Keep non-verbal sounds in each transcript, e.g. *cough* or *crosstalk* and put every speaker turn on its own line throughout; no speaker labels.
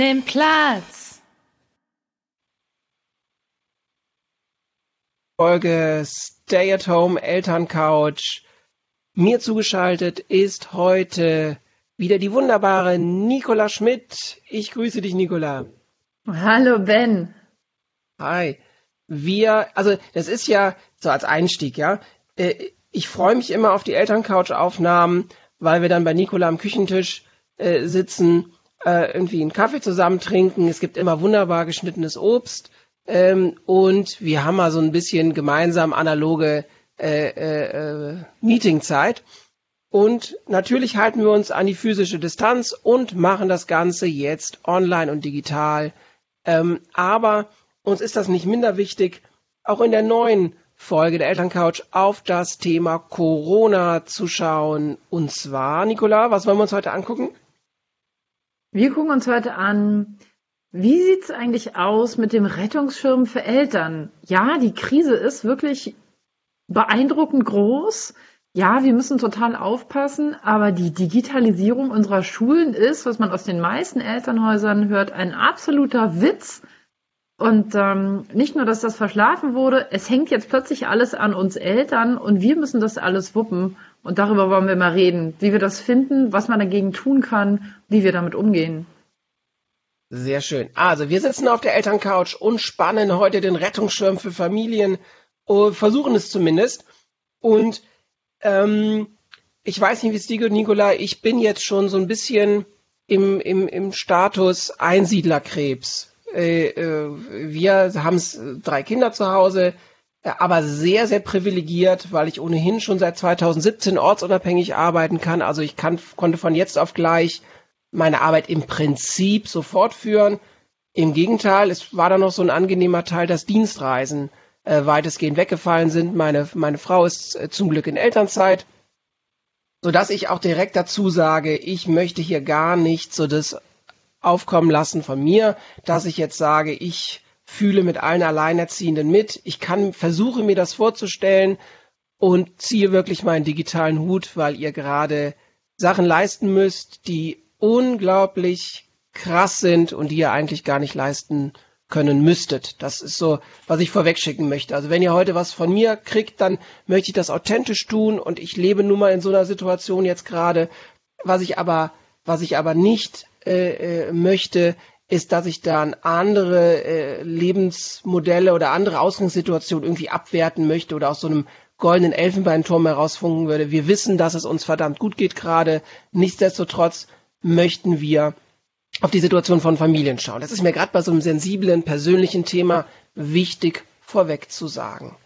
Nimm Platz.
Folge Stay at Home Elterncouch. Mir zugeschaltet ist heute wieder die wunderbare Nicola Schmidt. Ich grüße dich, Nicola.
Hallo, Ben.
Hi. Wir, also das ist ja so als Einstieg, ja. Äh, ich freue mich immer auf die Elterncouch-Aufnahmen, weil wir dann bei Nicola am Küchentisch äh, sitzen äh, irgendwie einen Kaffee zusammen trinken. Es gibt immer wunderbar geschnittenes Obst. Ähm, und wir haben mal so ein bisschen gemeinsam analoge äh, äh, Meetingzeit. Und natürlich halten wir uns an die physische Distanz und machen das Ganze jetzt online und digital. Ähm, aber uns ist das nicht minder wichtig, auch in der neuen Folge der Elterncouch auf das Thema Corona zu schauen. Und zwar, Nicola, was wollen wir uns heute angucken?
Wir gucken uns heute an, wie sieht's eigentlich aus mit dem Rettungsschirm für Eltern? Ja, die Krise ist wirklich beeindruckend groß. Ja, wir müssen total aufpassen, aber die Digitalisierung unserer Schulen ist, was man aus den meisten Elternhäusern hört, ein absoluter Witz. Und ähm, nicht nur, dass das verschlafen wurde, es hängt jetzt plötzlich alles an uns Eltern und wir müssen das alles wuppen. Und darüber wollen wir mal reden, wie wir das finden, was man dagegen tun kann, wie wir damit umgehen.
Sehr schön. Also, wir sitzen auf der Elterncouch und spannen heute den Rettungsschirm für Familien, uh, versuchen es zumindest. Und ähm, ich weiß nicht, wie es dir geht, Nicola, ich bin jetzt schon so ein bisschen im, im, im Status Einsiedlerkrebs. Äh, äh, wir haben drei Kinder zu Hause, äh, aber sehr, sehr privilegiert, weil ich ohnehin schon seit 2017 ortsunabhängig arbeiten kann. Also ich kann, konnte von jetzt auf gleich meine Arbeit im Prinzip sofort führen. Im Gegenteil, es war da noch so ein angenehmer Teil, dass Dienstreisen äh, weitestgehend weggefallen sind. Meine, meine Frau ist äh, zum Glück in Elternzeit, sodass ich auch direkt dazu sage, ich möchte hier gar nicht so das aufkommen lassen von mir, dass ich jetzt sage, ich fühle mit allen Alleinerziehenden mit. Ich kann, versuche mir das vorzustellen und ziehe wirklich meinen digitalen Hut, weil ihr gerade Sachen leisten müsst, die unglaublich krass sind und die ihr eigentlich gar nicht leisten können müsstet. Das ist so, was ich vorwegschicken möchte. Also wenn ihr heute was von mir kriegt, dann möchte ich das authentisch tun und ich lebe nun mal in so einer Situation jetzt gerade. Was ich aber, was ich aber nicht äh, äh möchte, ist, dass ich dann andere äh, Lebensmodelle oder andere Ausgangssituationen irgendwie abwerten möchte oder aus so einem goldenen Elfenbeinturm herausfunken würde. Wir wissen, dass es uns verdammt gut geht gerade. Nichtsdestotrotz möchten wir auf die Situation von Familien schauen. Das ist mir gerade bei so einem sensiblen, persönlichen Thema wichtig vorweg zu sagen.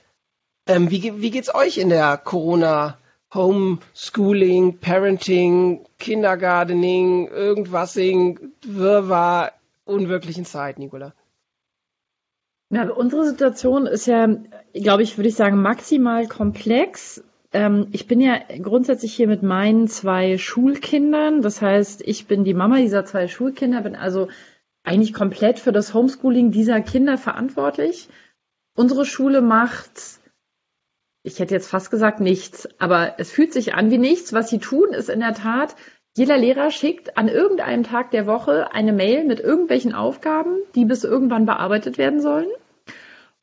Ähm, wie, wie geht's euch in der Corona Homeschooling, Parenting, Kindergartening, irgendwasing, Wirrwarr unwirklichen Zeit, Nicola?
Na, unsere Situation ist ja, glaube ich, würde ich sagen, maximal komplex. Ähm, ich bin ja grundsätzlich hier mit meinen zwei Schulkindern. Das heißt, ich bin die Mama dieser zwei Schulkinder, bin also eigentlich komplett für das Homeschooling dieser Kinder verantwortlich. Unsere Schule macht, ich hätte jetzt fast gesagt nichts, aber es fühlt sich an wie nichts. Was sie tun, ist in der Tat, jeder Lehrer schickt an irgendeinem Tag der Woche eine Mail mit irgendwelchen Aufgaben, die bis irgendwann bearbeitet werden sollen.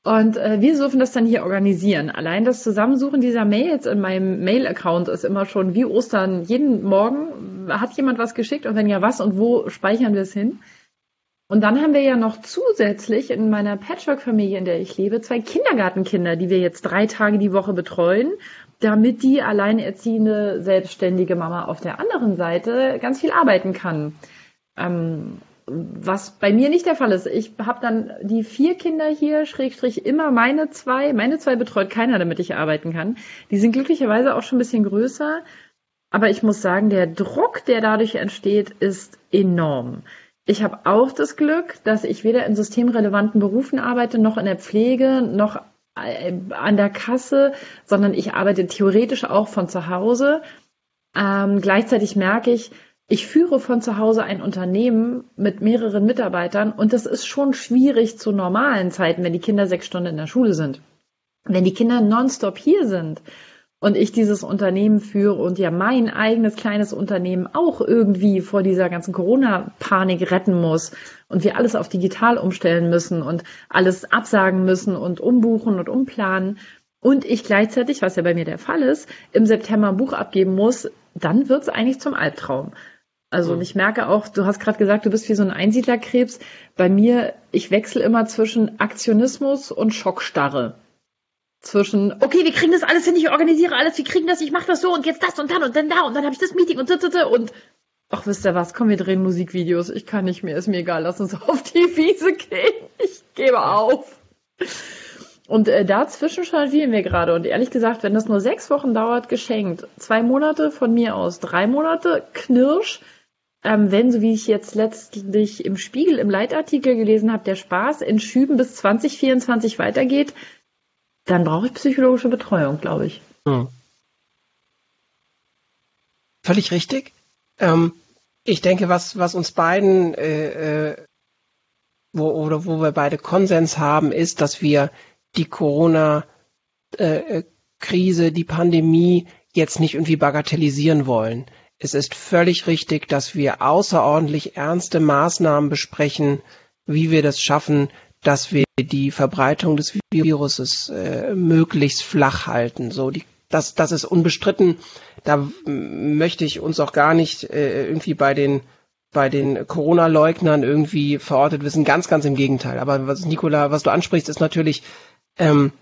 Und äh, wir dürfen das dann hier organisieren. Allein das Zusammensuchen dieser Mails in meinem Mail-Account ist immer schon wie Ostern. Jeden Morgen hat jemand was geschickt und wenn ja was und wo speichern wir es hin? Und dann haben wir ja noch zusätzlich in meiner Patchwork-Familie, in der ich lebe, zwei Kindergartenkinder, die wir jetzt drei Tage die Woche betreuen damit die alleinerziehende, selbstständige Mama auf der anderen Seite ganz viel arbeiten kann. Ähm, was bei mir nicht der Fall ist. Ich habe dann die vier Kinder hier, Schrägstrich immer meine zwei. Meine zwei betreut keiner, damit ich arbeiten kann. Die sind glücklicherweise auch schon ein bisschen größer. Aber ich muss sagen, der Druck, der dadurch entsteht, ist enorm. Ich habe auch das Glück, dass ich weder in systemrelevanten Berufen arbeite, noch in der Pflege, noch an der Kasse, sondern ich arbeite theoretisch auch von zu Hause. Ähm, gleichzeitig merke ich, ich führe von zu Hause ein Unternehmen mit mehreren Mitarbeitern und das ist schon schwierig zu normalen Zeiten, wenn die Kinder sechs Stunden in der Schule sind. Wenn die Kinder nonstop hier sind und ich dieses Unternehmen führe und ja mein eigenes kleines Unternehmen auch irgendwie vor dieser ganzen Corona-Panik retten muss und wir alles auf digital umstellen müssen und alles absagen müssen und umbuchen und umplanen und ich gleichzeitig, was ja bei mir der Fall ist, im September ein Buch abgeben muss, dann wird's eigentlich zum Albtraum. Also und ich merke auch, du hast gerade gesagt, du bist wie so ein Einsiedlerkrebs. Bei mir, ich wechsle immer zwischen Aktionismus und Schockstarre zwischen, okay, wir kriegen das alles hin, ich organisiere alles, wir kriegen das, ich mache das so und jetzt das und dann und dann da und dann habe ich das Meeting und und und ach, wisst ihr was, komm, wir drehen Musikvideos, ich kann nicht mehr, ist mir egal, lass uns *laughs* auf die Wiese gehen, ich gebe auf. Und äh, dazwischen changieren wir gerade. Und ehrlich gesagt, wenn das nur sechs Wochen dauert, geschenkt. Zwei Monate von mir aus, drei Monate, Knirsch. Ähm, wenn, so wie ich jetzt letztlich im Spiegel im Leitartikel gelesen habe, der Spaß in Schüben bis 2024 weitergeht, dann brauche ich psychologische Betreuung, glaube ich. Hm.
Völlig richtig. Ähm, ich denke, was, was uns beiden, äh, äh, wo, oder wo wir beide Konsens haben, ist, dass wir die Corona-Krise, äh, die Pandemie jetzt nicht irgendwie bagatellisieren wollen. Es ist völlig richtig, dass wir außerordentlich ernste Maßnahmen besprechen, wie wir das schaffen, dass wir die Verbreitung des Viruses äh, möglichst flach halten. So, die, das, das ist unbestritten. Da möchte ich uns auch gar nicht äh, irgendwie bei den bei den Corona-Leugnern irgendwie verortet wissen. Ganz, ganz im Gegenteil. Aber was Nicola, was du ansprichst, ist natürlich ähm,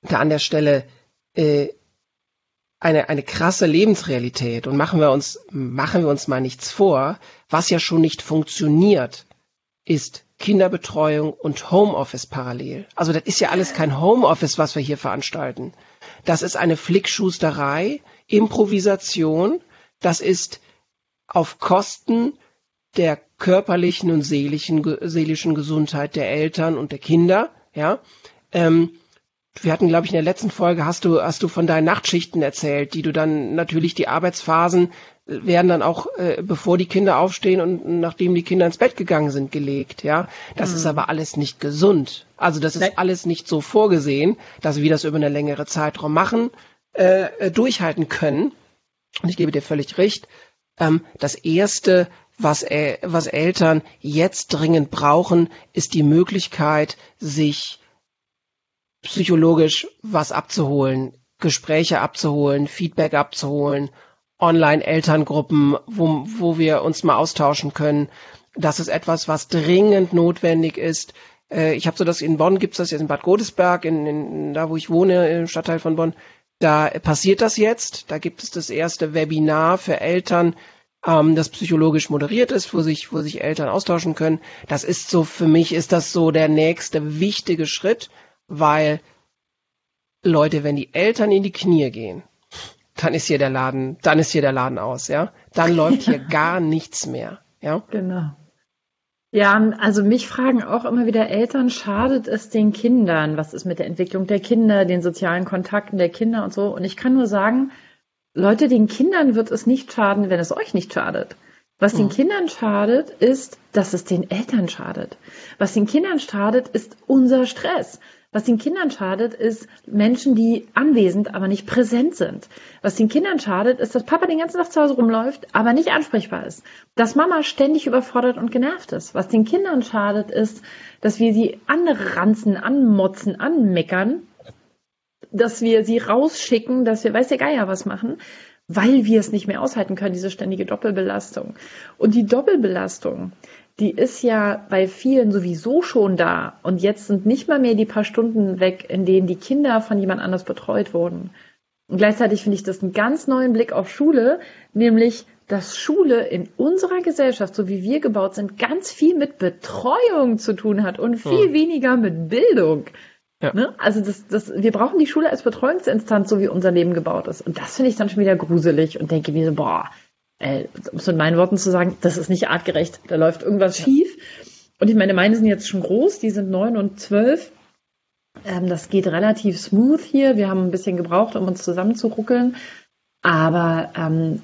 da an der Stelle äh, eine, eine krasse Lebensrealität. Und machen wir uns, machen wir uns mal nichts vor, was ja schon nicht funktioniert, ist Kinderbetreuung und Homeoffice parallel. Also das ist ja alles kein Homeoffice, was wir hier veranstalten. Das ist eine Flickschusterei, Improvisation. Das ist auf Kosten der körperlichen und seelischen, seelischen Gesundheit der Eltern und der Kinder. Ja, ähm, wir hatten, glaube ich, in der letzten Folge hast du hast du von deinen Nachtschichten erzählt, die du dann natürlich die Arbeitsphasen werden dann auch, äh, bevor die Kinder aufstehen und nachdem die Kinder ins Bett gegangen sind, gelegt. Ja, das mhm. ist aber alles nicht gesund. Also das ist alles nicht so vorgesehen, dass wir das über eine längere Zeitraum machen, äh, äh, durchhalten können. Und ich gebe dir völlig recht. Ähm, das erste, was, äh, was Eltern jetzt dringend brauchen, ist die Möglichkeit, sich psychologisch was abzuholen, Gespräche abzuholen, Feedback abzuholen Online-Elterngruppen, wo, wo wir uns mal austauschen können. Das ist etwas, was dringend notwendig ist. Äh, ich habe so das in Bonn gibt's das jetzt in Bad Godesberg, in, in, da wo ich wohne, im Stadtteil von Bonn. Da passiert das jetzt. Da gibt es das erste Webinar für Eltern, ähm, das psychologisch moderiert ist, wo sich, wo sich Eltern austauschen können. Das ist so, für mich ist das so der nächste wichtige Schritt, weil Leute, wenn die Eltern in die Knie gehen, dann ist hier der Laden, dann ist hier der Laden aus, ja. Dann läuft hier *laughs* gar nichts mehr, ja.
Genau. Ja, also mich fragen auch immer wieder Eltern, schadet es den Kindern? Was ist mit der Entwicklung der Kinder, den sozialen Kontakten der Kinder und so? Und ich kann nur sagen, Leute, den Kindern wird es nicht schaden, wenn es euch nicht schadet. Was den hm. Kindern schadet, ist, dass es den Eltern schadet. Was den Kindern schadet, ist unser Stress. Was den Kindern schadet, ist Menschen, die anwesend, aber nicht präsent sind. Was den Kindern schadet, ist, dass Papa den ganzen Tag zu Hause rumläuft, aber nicht ansprechbar ist. Dass Mama ständig überfordert und genervt ist. Was den Kindern schadet, ist, dass wir sie anranzen, anmotzen, anmeckern, dass wir sie rausschicken, dass wir weiß der Geier was machen, weil wir es nicht mehr aushalten können, diese ständige Doppelbelastung. Und die Doppelbelastung, die ist ja bei vielen sowieso schon da. Und jetzt sind nicht mal mehr die paar Stunden weg, in denen die Kinder von jemand anders betreut wurden. Und gleichzeitig finde ich das einen ganz neuen Blick auf Schule, nämlich, dass Schule in unserer Gesellschaft, so wie wir gebaut sind, ganz viel mit Betreuung zu tun hat und viel hm. weniger mit Bildung. Ja. Ne? Also das, das, wir brauchen die Schule als Betreuungsinstanz, so wie unser Leben gebaut ist. Und das finde ich dann schon wieder gruselig und denke mir so, boah, äh, um es mit meinen Worten zu sagen, das ist nicht artgerecht, da läuft irgendwas schief. Und ich meine, meine sind jetzt schon groß, die sind neun und zwölf. Ähm, das geht relativ smooth hier. Wir haben ein bisschen gebraucht, um uns zusammenzuruckeln. Aber ähm,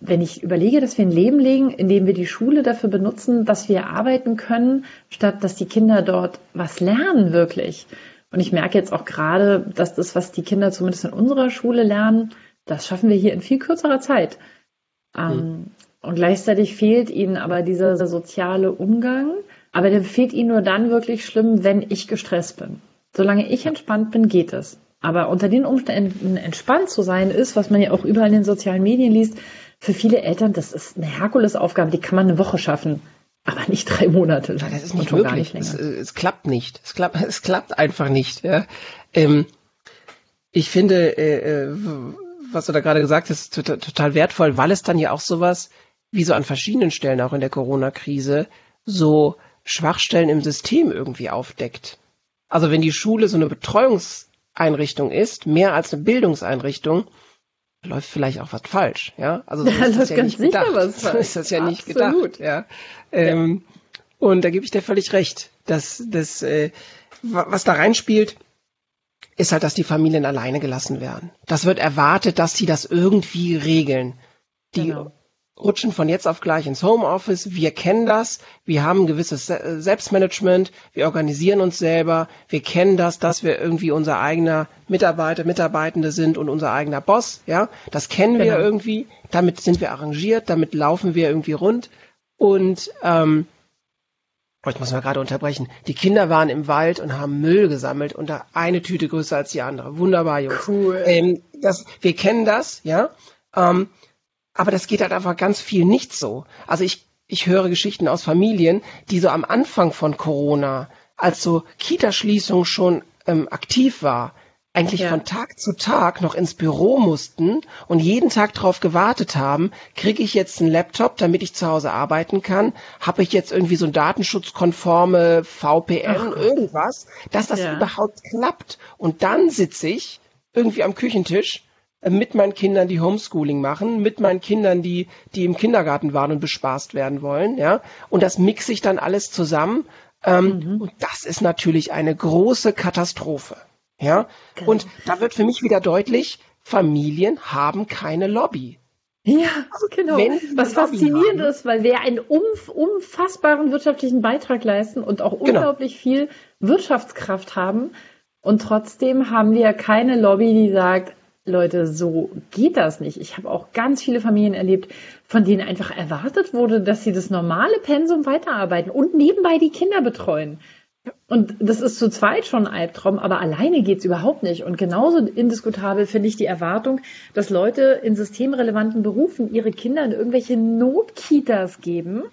wenn ich überlege, dass wir ein Leben legen, in dem wir die Schule dafür benutzen, dass wir arbeiten können, statt dass die Kinder dort was lernen wirklich. Und ich merke jetzt auch gerade, dass das, was die Kinder zumindest in unserer Schule lernen, das schaffen wir hier in viel kürzerer Zeit. Mhm. Und gleichzeitig fehlt ihnen aber dieser soziale Umgang. Aber der fehlt ihnen nur dann wirklich schlimm, wenn ich gestresst bin. Solange ich entspannt bin, geht es. Aber unter den Umständen entspannt zu sein ist, was man ja auch überall in den sozialen Medien liest, für viele Eltern, das ist eine Herkulesaufgabe, die kann man eine Woche schaffen. Aber nicht drei Monate.
Ja, das ist nicht möglich. Nicht es, es, klappt nicht. Es klappt, *laughs* es klappt einfach nicht. Ja. Ähm, ich finde, äh, äh was du da gerade gesagt hast, total, total wertvoll, weil es dann ja auch sowas, wie so an verschiedenen Stellen auch in der Corona-Krise, so Schwachstellen im System irgendwie aufdeckt. Also wenn die Schule so eine Betreuungseinrichtung ist, mehr als eine Bildungseinrichtung, läuft vielleicht auch was falsch, ja? Also so *laughs*
ist das ja nicht sicher gedacht. was
falsch. *laughs* So ist das ja nicht Absolut. gedacht, ja. Ähm, ja. Und da gebe ich dir völlig recht, dass das, äh, was da reinspielt, ist halt, dass die Familien alleine gelassen werden. Das wird erwartet, dass sie das irgendwie regeln. Die genau rutschen von jetzt auf gleich ins Homeoffice. Wir kennen das. Wir haben ein gewisses Selbstmanagement. Wir organisieren uns selber. Wir kennen das, dass wir irgendwie unser eigener Mitarbeiter, Mitarbeitende sind und unser eigener Boss. Ja, das kennen genau. wir irgendwie. Damit sind wir arrangiert. Damit laufen wir irgendwie rund. Und ähm, oh, ich muss mal gerade unterbrechen. Die Kinder waren im Wald und haben Müll gesammelt und da eine Tüte größer als die andere. Wunderbar, Jungs.
Cool.
Ähm, das, wir kennen das, ja. Ähm, aber das geht halt einfach ganz viel nicht so. Also ich, ich höre Geschichten aus Familien, die so am Anfang von Corona, als so Kitaschließung schon ähm, aktiv war, eigentlich ja. von Tag zu Tag noch ins Büro mussten und jeden Tag darauf gewartet haben, kriege ich jetzt einen Laptop, damit ich zu Hause arbeiten kann? Habe ich jetzt irgendwie so ein datenschutzkonforme VPN, Ach. irgendwas, dass das ja. überhaupt klappt? Und dann sitze ich irgendwie am Küchentisch äh, mit meinen Kindern, die Homeschooling machen, mit meinen Kindern, die, die im Kindergarten waren und bespaßt werden wollen, ja. Und das mixe ich dann alles zusammen. Ähm, mhm. Und das ist natürlich eine große Katastrophe, ja. Genau. Und da wird für mich wieder deutlich, Familien haben keine Lobby.
Ja, also, genau. Was faszinierend ist, weil wir einen unfassbaren wirtschaftlichen Beitrag leisten und auch genau. unglaublich genau. viel Wirtschaftskraft haben. Und trotzdem haben wir keine Lobby, die sagt, Leute, so geht das nicht. Ich habe auch ganz viele Familien erlebt, von denen einfach erwartet wurde, dass sie das normale Pensum weiterarbeiten und nebenbei die Kinder betreuen. Und das ist zu zweit schon ein Albtraum, aber alleine geht's überhaupt nicht. Und genauso indiskutabel finde ich die Erwartung, dass Leute in systemrelevanten Berufen ihre Kinder in irgendwelche Notkitas geben,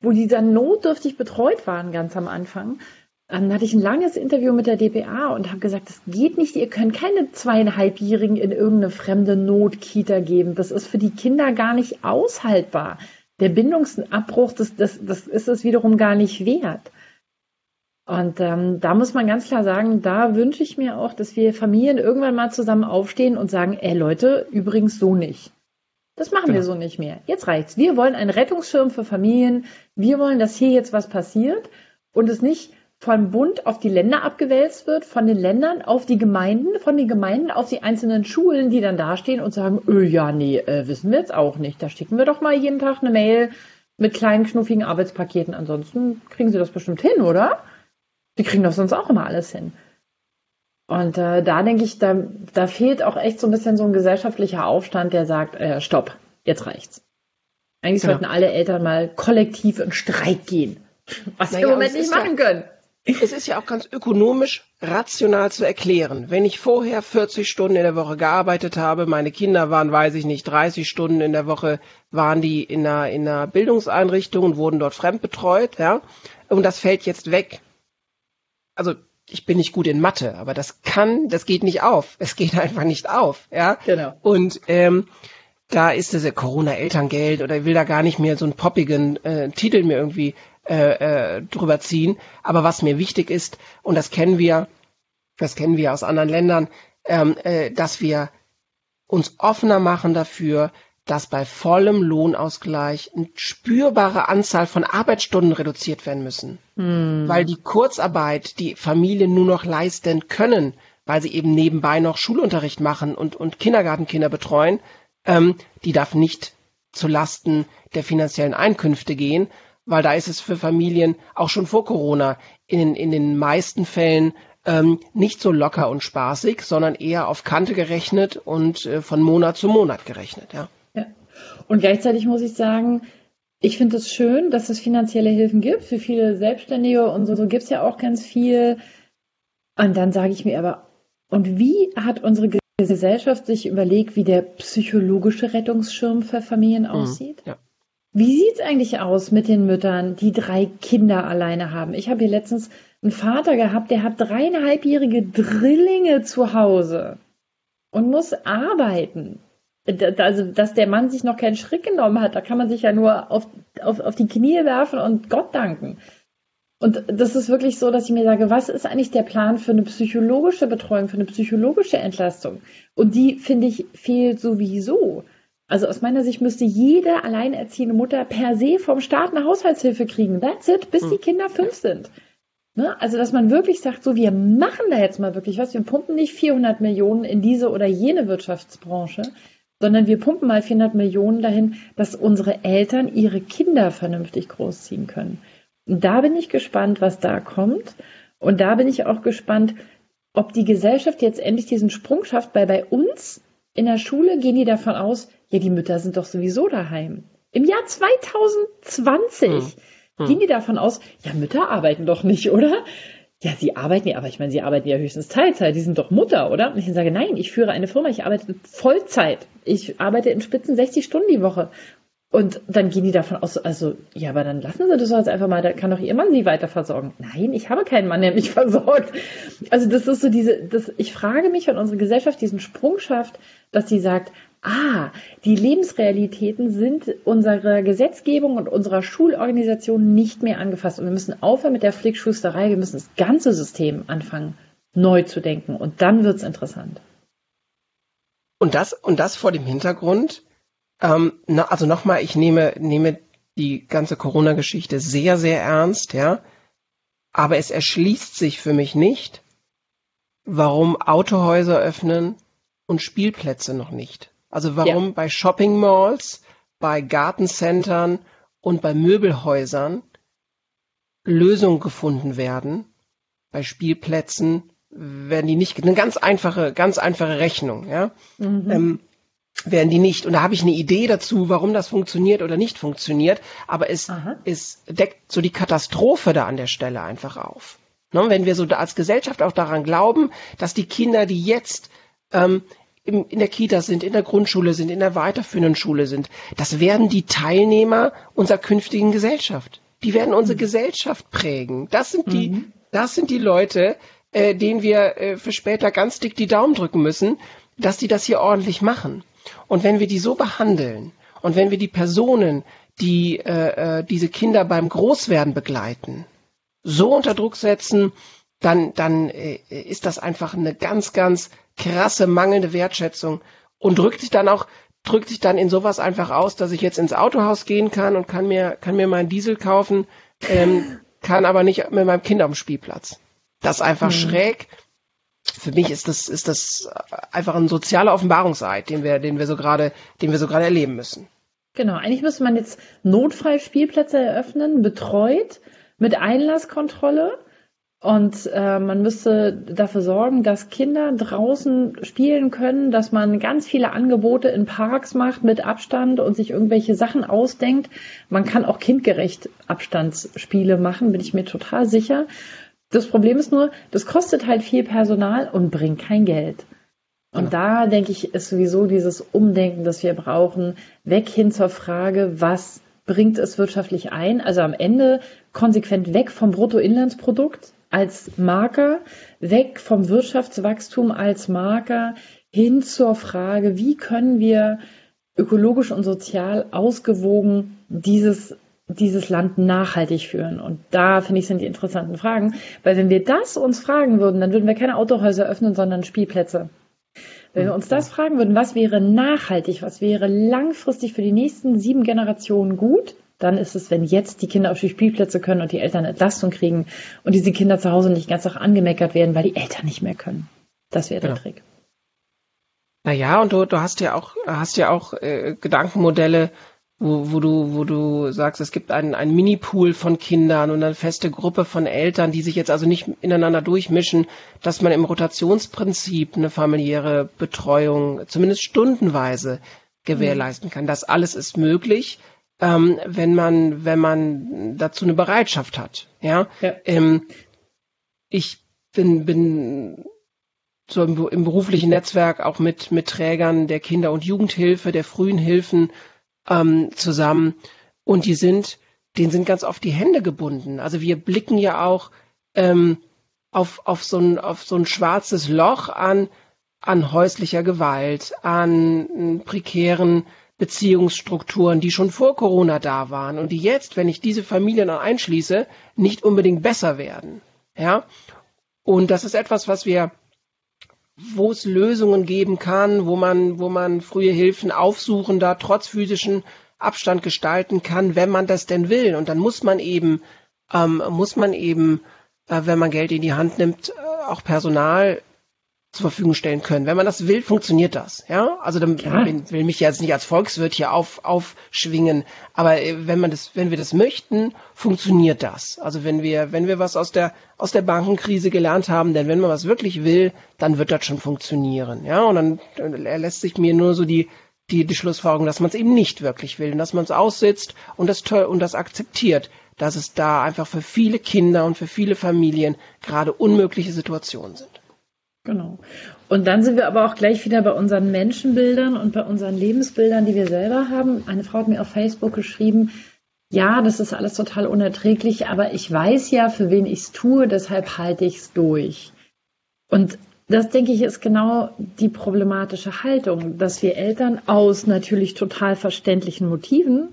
wo die dann notdürftig betreut waren ganz am Anfang dann hatte ich ein langes Interview mit der DPA und habe gesagt, das geht nicht, ihr könnt keine zweieinhalbjährigen in irgendeine fremde Notkita geben. Das ist für die Kinder gar nicht aushaltbar. Der Bindungsabbruch, das, das, das ist es wiederum gar nicht wert. Und ähm, da muss man ganz klar sagen, da wünsche ich mir auch, dass wir Familien irgendwann mal zusammen aufstehen und sagen, ey Leute, übrigens so nicht. Das machen genau. wir so nicht mehr. Jetzt reicht's. Wir wollen einen Rettungsschirm für Familien. Wir wollen, dass hier jetzt was passiert und es nicht vom Bund auf die Länder abgewälzt wird, von den Ländern auf die Gemeinden, von den Gemeinden auf die einzelnen Schulen, die dann dastehen und sagen, öh, ja, nee, äh, wissen wir jetzt auch nicht. Da schicken wir doch mal jeden Tag eine Mail mit kleinen, knuffigen Arbeitspaketen. Ansonsten kriegen sie das bestimmt hin, oder? Die kriegen doch sonst auch immer alles hin. Und äh, da denke ich, da, da fehlt auch echt so ein bisschen so ein gesellschaftlicher Aufstand, der sagt, äh, stopp, jetzt reicht's. Eigentlich ja. sollten alle Eltern mal kollektiv in Streik gehen. Was naja, wir im Moment nicht machen ja, können.
Es ist ja auch ganz ökonomisch rational zu erklären. Wenn ich vorher 40 Stunden in der Woche gearbeitet habe, meine Kinder waren, weiß ich nicht, 30 Stunden in der Woche waren die in einer, in einer Bildungseinrichtung und wurden dort fremdbetreut, ja, und das fällt jetzt weg. Also, ich bin nicht gut in Mathe, aber das kann, das geht nicht auf. *laughs* Es geht einfach nicht auf, ja.
Genau.
Und ähm, da ist das Corona-Elterngeld oder ich will da gar nicht mehr so einen poppigen äh, Titel mir irgendwie äh, äh, drüber ziehen. Aber was mir wichtig ist, und das kennen wir, das kennen wir aus anderen Ländern, ähm, äh, dass wir uns offener machen dafür, dass bei vollem Lohnausgleich eine spürbare Anzahl von Arbeitsstunden reduziert werden müssen. Hm. Weil die Kurzarbeit die Familien nur noch leisten können, weil sie eben nebenbei noch Schulunterricht machen und, und Kindergartenkinder betreuen, ähm, die darf nicht zu Lasten der finanziellen Einkünfte gehen, weil da ist es für Familien auch schon vor Corona in, in den meisten Fällen ähm, nicht so locker und spaßig, sondern eher auf Kante gerechnet und äh, von Monat zu Monat gerechnet,
ja. Und gleichzeitig muss ich sagen, ich finde es schön, dass es finanzielle Hilfen gibt für viele Selbstständige und so, so gibt es ja auch ganz viel. Und dann sage ich mir aber, und wie hat unsere Gesellschaft sich überlegt, wie der psychologische Rettungsschirm für Familien mhm, aussieht? Ja. Wie sieht es eigentlich aus mit den Müttern, die drei Kinder alleine haben? Ich habe hier letztens einen Vater gehabt, der hat dreieinhalbjährige Drillinge zu Hause und muss arbeiten. Also, dass der Mann sich noch keinen Schritt genommen hat, da kann man sich ja nur auf, auf, auf die Knie werfen und Gott danken. Und das ist wirklich so, dass ich mir sage, was ist eigentlich der Plan für eine psychologische Betreuung, für eine psychologische Entlastung? Und die, finde ich, fehlt sowieso. Also aus meiner Sicht müsste jede alleinerziehende Mutter per se vom Staat eine Haushaltshilfe kriegen. That's it, bis die hm. Kinder fünf sind. Ne? Also, dass man wirklich sagt, so, wir machen da jetzt mal wirklich was. Wir pumpen nicht 400 Millionen in diese oder jene Wirtschaftsbranche, sondern wir pumpen mal 400 Millionen dahin, dass unsere Eltern ihre Kinder vernünftig großziehen können. Und da bin ich gespannt, was da kommt. Und da bin ich auch gespannt, ob die Gesellschaft jetzt endlich diesen Sprung schafft, weil bei uns in der Schule gehen die davon aus, ja, die Mütter sind doch sowieso daheim. Im Jahr 2020 hm. Hm. gehen die davon aus, ja, Mütter arbeiten doch nicht, oder? Ja, sie arbeiten ja, aber ich meine, sie arbeiten ja höchstens Teilzeit, die sind doch Mutter, oder? Und ich sage, nein, ich führe eine Firma, ich arbeite Vollzeit. Ich arbeite in Spitzen 60 Stunden die Woche. Und dann gehen die davon aus, also, ja, aber dann lassen Sie das jetzt einfach mal, da kann doch Ihr Mann Sie weiter versorgen. Nein, ich habe keinen Mann, der mich *laughs* versorgt. Also das ist so diese, das, ich frage mich, wenn unsere Gesellschaft diesen Sprung schafft, dass sie sagt, ah, die Lebensrealitäten sind unserer Gesetzgebung und unserer Schulorganisation nicht mehr angefasst. Und wir müssen aufhören mit der Flickschusterei, wir müssen das ganze System anfangen, neu zu denken. Und dann wird's interessant.
Und das, und das vor dem Hintergrund, ähm, na, also nochmal, ich nehme, nehme die ganze Corona-Geschichte sehr, sehr ernst, ja. Aber es erschließt sich für mich nicht, warum Autohäuser öffnen und Spielplätze noch nicht. Also warum ja. bei Shopping Malls, bei Gartencentern und bei Möbelhäusern Lösungen gefunden werden, bei Spielplätzen werden die nicht, eine ganz einfache, ganz einfache Rechnung, ja. Mhm. Ähm, werden die nicht. Und da habe ich eine Idee dazu, warum das funktioniert oder nicht funktioniert. Aber es, es deckt so die Katastrophe da an der Stelle einfach auf. Ne? Wenn wir so als Gesellschaft auch daran glauben, dass die Kinder, die jetzt ähm, in, in der Kita sind, in der Grundschule sind, in der weiterführenden Schule sind, das werden die Teilnehmer unserer künftigen Gesellschaft. Die werden unsere mhm. Gesellschaft prägen. Das sind die, mhm. das sind die Leute, äh, denen wir äh, für später ganz dick die Daumen drücken müssen, dass die das hier ordentlich machen. Und wenn wir die so behandeln und wenn wir die Personen, die äh, äh, diese Kinder beim Großwerden begleiten, so unter Druck setzen, dann, dann äh, ist das einfach eine ganz, ganz krasse mangelnde Wertschätzung und drückt sich dann auch drückt sich dann in sowas einfach aus, dass ich jetzt ins Autohaus gehen kann und kann mir kann mir meinen Diesel kaufen, ähm, kann aber nicht mit meinem Kind am Spielplatz. Das ist einfach mhm. schräg für mich ist das, ist das einfach ein sozialer Offenbarungseid, den wir, den wir so gerade, den wir so gerade erleben müssen.
Genau, eigentlich müsste man jetzt Notfallspielplätze eröffnen, betreut, mit Einlasskontrolle. Und äh, man müsste dafür sorgen, dass Kinder draußen spielen können, dass man ganz viele Angebote in Parks macht mit Abstand und sich irgendwelche Sachen ausdenkt. Man kann auch kindgerecht Abstandsspiele machen, bin ich mir total sicher. Das Problem ist nur, das kostet halt viel Personal und bringt kein Geld. Und ja. da denke ich, ist sowieso dieses Umdenken, das wir brauchen, weg hin zur Frage, was bringt es wirtschaftlich ein? Also am Ende konsequent weg vom Bruttoinlandsprodukt als Marker, weg vom Wirtschaftswachstum als Marker hin zur Frage, wie können wir ökologisch und sozial ausgewogen dieses dieses Land nachhaltig führen? Und da finde ich sind die interessanten Fragen, weil wenn wir das uns fragen würden, dann würden wir keine Autohäuser öffnen, sondern Spielplätze. Wenn wir uns das fragen würden, was wäre nachhaltig, was wäre langfristig für die nächsten sieben Generationen gut, dann ist es, wenn jetzt die Kinder auf die Spielplätze können und die Eltern Entlastung kriegen und diese Kinder zu Hause nicht ganz auch angemeckert werden, weil die Eltern nicht mehr können. Das wäre der ja. Trick.
Naja, und du, du hast ja auch, hast ja auch äh, Gedankenmodelle, wo, wo du, wo du sagst, es gibt einen, einen Mini-Pool von Kindern und eine feste Gruppe von Eltern, die sich jetzt also nicht ineinander durchmischen, dass man im Rotationsprinzip eine familiäre Betreuung zumindest stundenweise gewährleisten kann. Das alles ist möglich, ähm, wenn man, wenn man dazu eine Bereitschaft hat. Ja. ja. Ähm, ich bin, bin so im, im beruflichen Netzwerk auch mit, mit Trägern der Kinder- und Jugendhilfe, der frühen Hilfen ähm, zusammen und die sind, denen sind ganz oft die Hände gebunden. Also wir blicken ja auch ähm, auf, auf, so ein, auf so ein schwarzes Loch an, an häuslicher Gewalt, an prekären Beziehungsstrukturen, die schon vor Corona da waren und die jetzt, wenn ich diese Familien einschließe, nicht unbedingt besser werden. Ja? Und das ist etwas, was wir, wo es Lösungen geben kann, wo man, wo man frühe Hilfen aufsuchender, trotz physischen Abstand gestalten kann, wenn man das denn will. Und dann muss man eben, ähm, muss man eben, äh, wenn man Geld in die Hand nimmt, äh, auch Personal zur Verfügung stellen können. Wenn man das will, funktioniert das. Ja, also dann ja. will mich jetzt nicht als Volkswirt hier auf, aufschwingen, aber äh, wenn man das, wenn wir das möchten, funktioniert das. Also wenn wir, wenn wir was aus der aus der Bankenkrise gelernt haben, denn wenn man was wirklich will, dann wird das schon funktionieren. Ja, und dann, dann erlässt sich mir nur so die die, die Schlussfolgerung, dass man es eben nicht wirklich will und dass man es aussitzt und das toll und das akzeptiert, dass es da einfach für viele Kinder und für viele Familien gerade unmögliche Situationen sind.
Genau. Und dann sind wir aber auch gleich wieder bei unseren Menschenbildern und bei unseren Lebensbildern, die wir selber haben. Eine Frau hat mir auf Facebook geschrieben, ja, das ist alles total unerträglich, aber ich weiß ja, für wen ich es tue, deshalb halte ich es durch. Und das, denke ich, ist genau die problematische Haltung, dass wir Eltern aus natürlich total verständlichen Motiven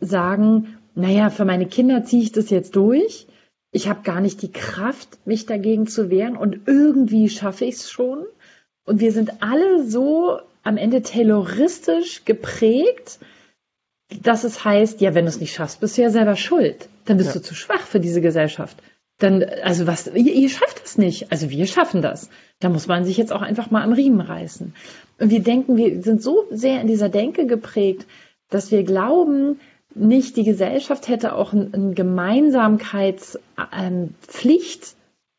sagen, naja, für meine Kinder ziehe ich das jetzt durch ich habe gar nicht die Kraft, mich dagegen zu wehren und irgendwie schaffe ich es schon. Und wir sind alle so am Ende tayloristisch geprägt, dass es heißt, ja, wenn du es nicht schaffst, bist du ja selber schuld. Dann bist ja. du zu schwach für diese Gesellschaft. Dann, also was, ihr, ihr schafft das nicht. Also wir schaffen das. Da muss man sich jetzt auch einfach mal am Riemen reißen. Und wir denken, wir sind so sehr in dieser Denke geprägt, dass wir glauben, nicht die Gesellschaft hätte auch eine Gemeinsamkeitspflicht,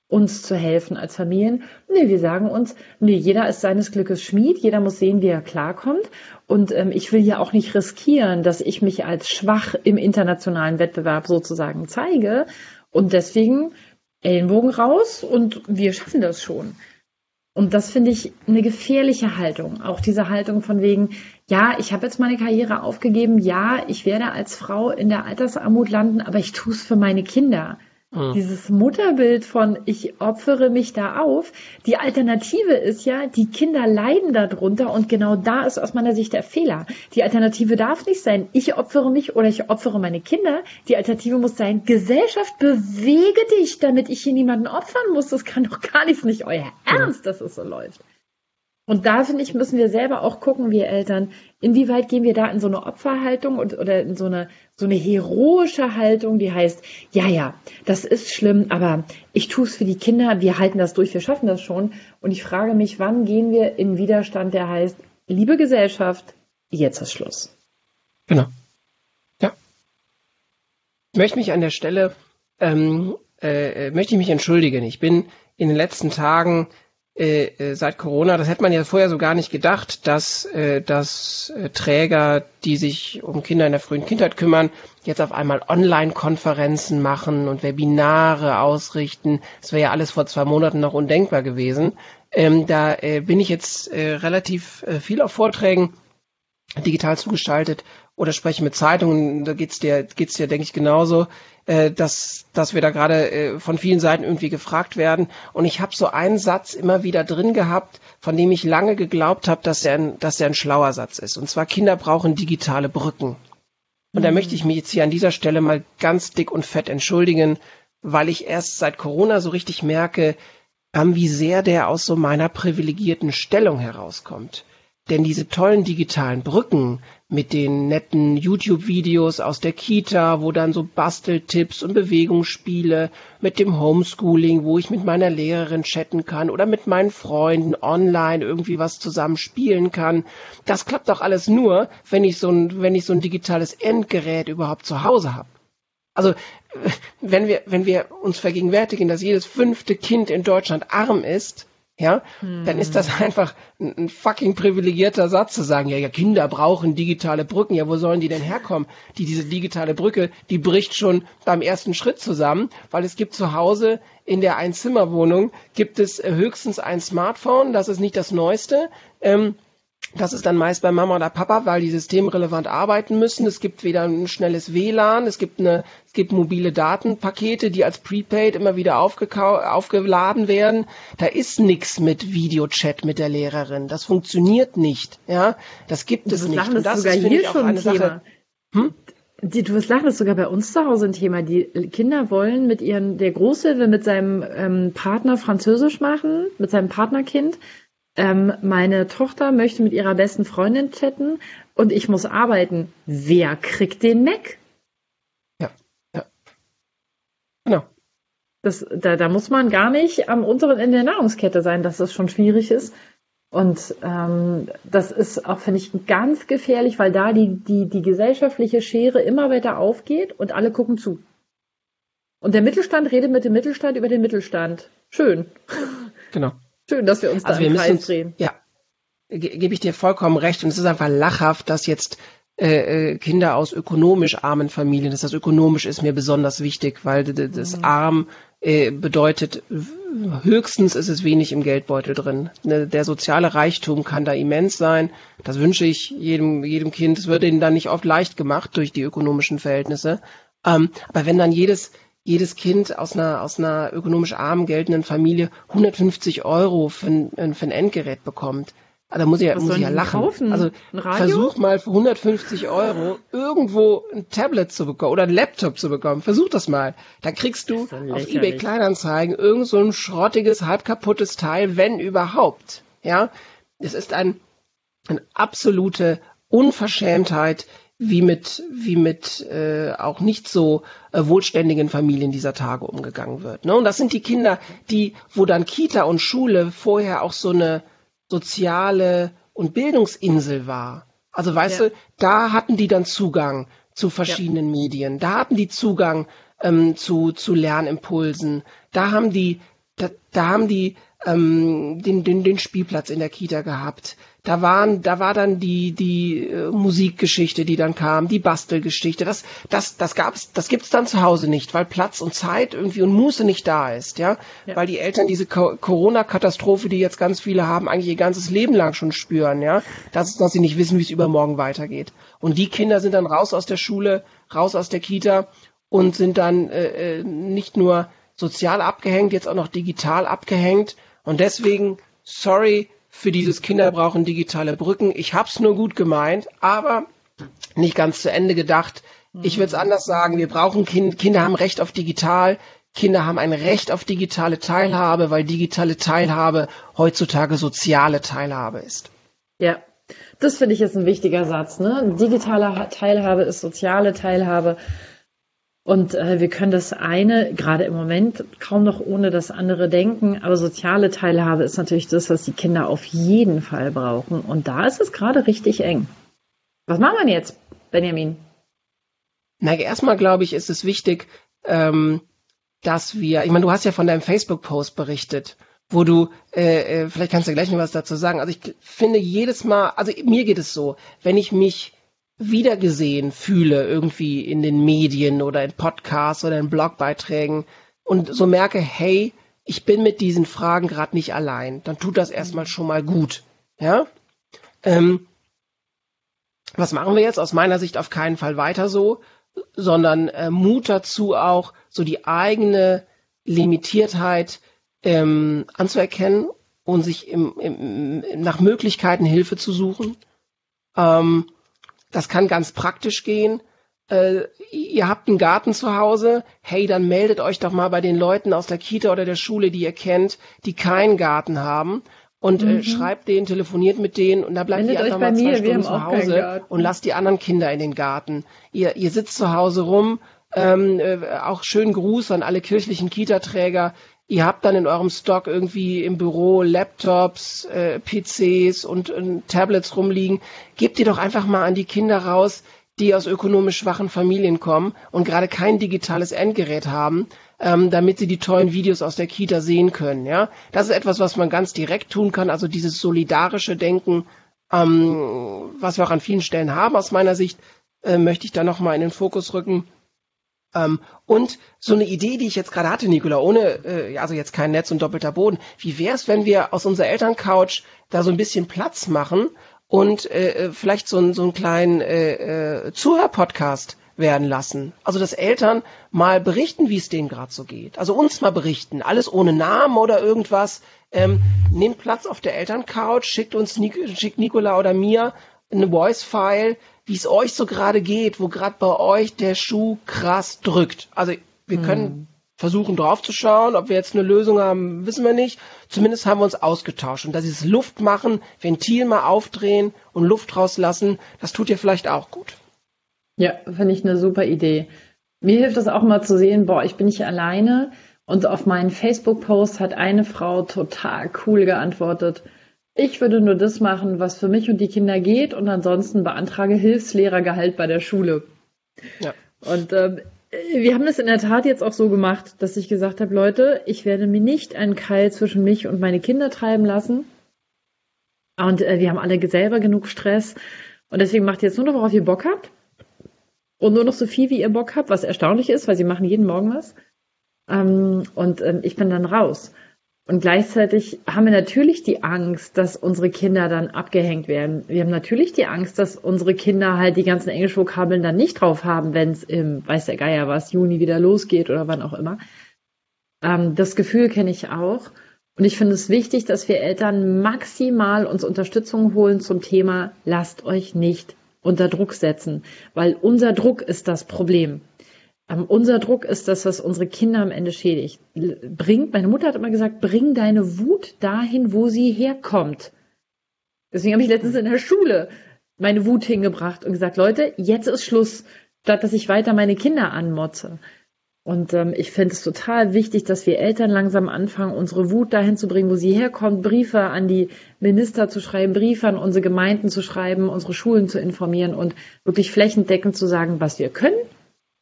uns zu helfen als Familien. Nee, wir sagen uns, nee, jeder ist seines Glückes Schmied, jeder muss sehen, wie er klarkommt. Und ähm, ich will ja auch nicht riskieren, dass ich mich als schwach im internationalen Wettbewerb sozusagen zeige. Und deswegen Ellenbogen raus und wir schaffen das schon. Und das finde ich eine gefährliche Haltung. Auch diese Haltung von wegen, ja, ich habe jetzt meine Karriere aufgegeben, ja, ich werde als Frau in der Altersarmut landen, aber ich tue es für meine Kinder. Mhm. Dieses Mutterbild von ich opfere mich da auf. Die Alternative ist ja, die Kinder leiden darunter und genau da ist aus meiner Sicht der Fehler. Die Alternative darf nicht sein, ich opfere mich oder ich opfere meine Kinder. Die Alternative muss sein, Gesellschaft, bewege dich, damit ich hier niemanden opfern muss. Das kann doch gar nicht, nicht euer Ernst, dass es so läuft. Und da finde ich, müssen wir selber auch gucken, wir Eltern, inwieweit gehen wir da in so eine Opferhaltung und, oder in so eine, so eine heroische Haltung, die heißt, ja, ja, das ist schlimm, aber ich tue es für die Kinder, wir halten das durch, wir schaffen das schon. Und ich frage mich, wann gehen wir in Widerstand, der heißt, liebe Gesellschaft, jetzt ist Schluss.
Genau. Ja. Ich möchte mich an der Stelle, ähm, äh, möchte ich mich entschuldigen. Ich bin in den letzten Tagen äh, äh, seit Corona, das hätte man ja vorher so gar nicht gedacht, dass, äh, dass äh, Träger, die sich um Kinder in der frühen Kindheit kümmern, jetzt auf einmal Online-Konferenzen machen und Webinare ausrichten. Das wäre ja alles vor zwei Monaten noch undenkbar gewesen. Ähm, da äh, bin ich jetzt äh, relativ äh, viel auf Vorträgen digital zugeschaltet oder spreche mit Zeitungen, da geht's dir, geht's dir, denke ich, genauso, äh, dass, dass wir da gerade äh, von vielen Seiten irgendwie gefragt werden. Und ich habe so einen Satz immer wieder drin gehabt, von dem ich lange geglaubt habe, dass er ein, dass er ein schlauer Satz ist. Und zwar Kinder brauchen digitale Brücken. Und da mhm. möchte ich mich jetzt hier an dieser Stelle mal ganz dick und fett entschuldigen, weil ich erst seit Corona so richtig merke, ähm, wie sehr der aus so meiner privilegierten Stellung herauskommt denn diese tollen digitalen Brücken mit den netten YouTube-Videos aus der Kita, wo dann so Basteltipps und Bewegungsspiele mit dem Homeschooling, wo ich mit meiner Lehrerin chatten kann oder mit meinen Freunden online irgendwie was zusammen spielen kann. Das klappt doch alles nur, wenn ich so ein, wenn ich so ein digitales Endgerät überhaupt zu Hause habe. Also wenn wir, wenn wir uns vergegenwärtigen, dass jedes fünfte Kind in Deutschland arm ist, ja, hm. dann ist das hm. *laughs* einfach ein, ein, fucking privilegierter Satz zu sagen, ja, ja, Kinder brauchen digitale Brücken, ja, wo sollen die denn herkommen? Die, diese digitale Brücke, die bricht schon beim ersten Schritt zusammen, weil es gibt zu Hause in der Einzimmerwohnung gibt es höchstens ein Smartphone, das ist nicht das neueste, ähm, das ist dann meist bei Mama oder Papa, weil die systemrelevant arbeiten müssen. Es gibt weder ein schnelles WLAN, es gibt eine, es gibt mobile Datenpakete, die als Prepaid immer wieder aufgeladen werden. Da ist nichts mit Videochat mit der Lehrerin. Das funktioniert nicht. Ja, das gibt es nicht.
Und das sogar ist, hier schon ein Thema. Sache. Hm? Die, du wirst lachen, das ist sogar bei uns zu Hause ein Thema. Die Kinder wollen mit ihren, der Große will mit seinem ähm, Partner Französisch machen, mit seinem Partnerkind ähm, meine Tochter möchte mit ihrer besten Freundin chatten und ich muss arbeiten. Wer kriegt den Mac?
Ja, ja. Genau.
Das, da, da muss man gar nicht am unteren Ende der Nahrungskette sein, dass das schon schwierig ist. Und ähm, das ist auch, finde ich, ganz gefährlich, weil da die, die, die gesellschaftliche Schere immer weiter aufgeht und alle gucken zu. Und der Mittelstand redet mit dem Mittelstand über den Mittelstand. Schön.
Genau.
Schön, dass wir uns da also im Kreis drehen.
Ja, ge gebe ich dir vollkommen recht. Und es ist einfach lachhaft, dass jetzt äh, äh, Kinder aus ökonomisch armen Familien, dass das ökonomisch ist mir besonders wichtig, weil das mhm. arm äh, bedeutet, höchstens ist es wenig im Geldbeutel drin. Ne, der soziale Reichtum kann da immens sein. Das wünsche ich jedem, jedem Kind. Es wird ihnen dann nicht oft leicht gemacht durch die ökonomischen Verhältnisse. Ähm, aber wenn dann jedes jedes Kind aus einer, aus einer ökonomisch arm geltenden Familie 150 Euro für ein, für ein Endgerät bekommt. Da muss ich ja, muss ich ja lachen.
Kaufen?
Also versuch mal für 150 Euro irgendwo ein Tablet zu bekommen oder ein Laptop zu bekommen. Versuch das mal. Da kriegst du auf eBay Kleinanzeigen irgend so ein schrottiges, halb kaputtes Teil, wenn überhaupt. Ja, es ist ein, eine absolute Unverschämtheit, wie mit, wie mit äh, auch nicht so äh, wohlständigen Familien dieser Tage umgegangen wird. Ne? Und das sind die Kinder, die, wo dann Kita und Schule vorher auch so eine soziale und Bildungsinsel war. Also weißt ja. du, da hatten die dann Zugang zu verschiedenen ja. Medien, da hatten die Zugang ähm, zu, zu Lernimpulsen, da haben die, da, da haben die ähm, den, den, den Spielplatz in der Kita gehabt. Da waren, da war dann die die äh, Musikgeschichte, die dann kam, die Bastelgeschichte. Das das das gab's, das gibt's dann zu Hause nicht, weil Platz und Zeit irgendwie und Muße nicht da ist, ja, ja. weil die Eltern diese Co Corona-Katastrophe, die jetzt ganz viele haben, eigentlich ihr ganzes Leben lang schon spüren, ja, dass, dass sie nicht wissen, wie es übermorgen weitergeht. Und die Kinder sind dann raus aus der Schule, raus aus der Kita und sind dann äh, äh nicht nur sozial abgehängt, jetzt auch noch digital abgehängt und deswegen, sorry für dieses Kinder brauchen digitale Brücken. Ich hab's nur gut gemeint, aber nicht ganz zu Ende gedacht. Ich würde es anders sagen. Wir brauchen Kinder. Kinder haben Recht auf digital. Kinder haben ein Recht auf digitale Teilhabe, weil digitale Teilhabe heutzutage soziale Teilhabe ist.
Ja, das finde ich ist ein wichtiger Satz. Ne? Digitale Teilhabe ist soziale Teilhabe. Und äh, wir können das eine, gerade im Moment, kaum noch ohne das andere denken. Aber soziale Teilhabe ist natürlich das, was die Kinder auf jeden Fall brauchen. Und da ist es gerade richtig eng. Was machen wir jetzt, Benjamin?
Na, erstmal glaube ich, ist es wichtig, ähm, dass wir, ich meine, du hast ja von deinem Facebook-Post berichtet, wo du, äh, äh, vielleicht kannst du gleich noch was dazu sagen. Also ich finde jedes Mal, also mir geht es so, wenn ich mich wiedergesehen fühle, irgendwie in den Medien oder in Podcasts oder in Blogbeiträgen und so merke, hey, ich bin mit diesen Fragen gerade nicht allein, dann tut das erstmal schon mal gut. Ja? Ähm, was machen wir jetzt? Aus meiner Sicht auf keinen Fall weiter so, sondern äh, Mut dazu auch, so die eigene Limitiertheit ähm, anzuerkennen und sich im, im, nach Möglichkeiten Hilfe zu suchen. Ähm, das kann ganz praktisch gehen. Äh, ihr habt einen Garten zu Hause, hey, dann meldet euch doch mal bei den Leuten aus der Kita oder der Schule, die ihr kennt, die keinen Garten haben und äh, mhm. äh, schreibt denen, telefoniert mit denen und da bleibt Wendet ihr einfach mal zwei mir, Stunden zu Hause und lasst die anderen Kinder in den Garten. Ihr, ihr sitzt zu Hause rum, ähm, äh, auch schönen Gruß an alle kirchlichen Kita-Träger. Ihr habt dann in eurem Stock irgendwie im Büro Laptops, äh, PCs und, und Tablets rumliegen. Gebt die doch einfach mal an die Kinder raus, die aus ökonomisch schwachen Familien kommen und gerade kein digitales Endgerät haben, ähm, damit sie die tollen Videos aus der Kita sehen können. Ja, das ist etwas, was man ganz direkt tun kann. Also dieses solidarische Denken, ähm, was wir auch an vielen Stellen haben aus meiner Sicht, äh, möchte ich da noch mal in den Fokus rücken. Ähm, und so eine Idee, die ich jetzt gerade hatte, Nicola, ohne, äh, also jetzt kein Netz und doppelter Boden. Wie wäre es, wenn wir aus unserer Elterncouch da so ein bisschen Platz machen und äh, äh, vielleicht so, so einen kleinen äh, äh, Zuhörpodcast werden lassen. Also dass Eltern mal berichten, wie es denen gerade so geht. Also uns mal berichten. Alles ohne Namen oder irgendwas. Ähm, nehmt Platz auf der Elterncouch, schickt uns schickt Nicola oder mir eine Voice-File, wie es euch so gerade geht, wo gerade bei euch der Schuh krass drückt. Also wir können hm versuchen draufzuschauen. Ob wir jetzt eine Lösung haben, wissen wir nicht. Zumindest haben wir uns ausgetauscht. Und dass dieses Luft machen, Ventil mal aufdrehen und Luft rauslassen, das tut dir vielleicht auch gut.
Ja, finde ich eine super Idee. Mir hilft es auch mal zu sehen, boah, ich bin nicht alleine. Und auf meinen Facebook-Post hat eine Frau total cool geantwortet. Ich würde nur das machen, was für mich und die Kinder geht und ansonsten beantrage Hilfslehrergehalt bei der Schule. Ja. Und ähm, wir haben das in der Tat jetzt auch so gemacht, dass ich gesagt habe, Leute, ich werde mir nicht einen Keil zwischen mich und meine Kinder treiben lassen. Und äh, wir haben alle selber genug Stress. Und deswegen macht ihr jetzt nur noch, worauf ihr Bock habt. Und nur noch so viel, wie ihr Bock habt, was erstaunlich ist, weil sie machen jeden Morgen was. Ähm, und ähm, ich bin dann raus. Und gleichzeitig haben wir natürlich die Angst, dass unsere Kinder dann abgehängt werden. Wir haben natürlich die Angst, dass unsere Kinder halt die ganzen Englischvokabeln dann nicht drauf haben, wenn es im, weiß der Geier was, Juni wieder losgeht oder wann auch immer. Ähm, das Gefühl kenne ich auch. Und ich finde es wichtig, dass wir Eltern maximal uns Unterstützung holen zum Thema, lasst euch nicht unter Druck setzen, weil unser Druck ist das Problem. Ähm, unser Druck ist das, was unsere Kinder am Ende schädigt. Bringt, meine Mutter hat immer gesagt, bring deine Wut dahin, wo sie herkommt. Deswegen habe ich letztens in der Schule meine Wut hingebracht und gesagt, Leute, jetzt ist Schluss, statt dass ich weiter meine Kinder anmotze. Und ähm, ich finde es total wichtig, dass wir Eltern langsam anfangen, unsere Wut dahin zu bringen, wo sie herkommt, Briefe an die Minister zu schreiben, Briefe an unsere Gemeinden zu schreiben, unsere Schulen zu informieren und wirklich flächendeckend zu sagen, was wir können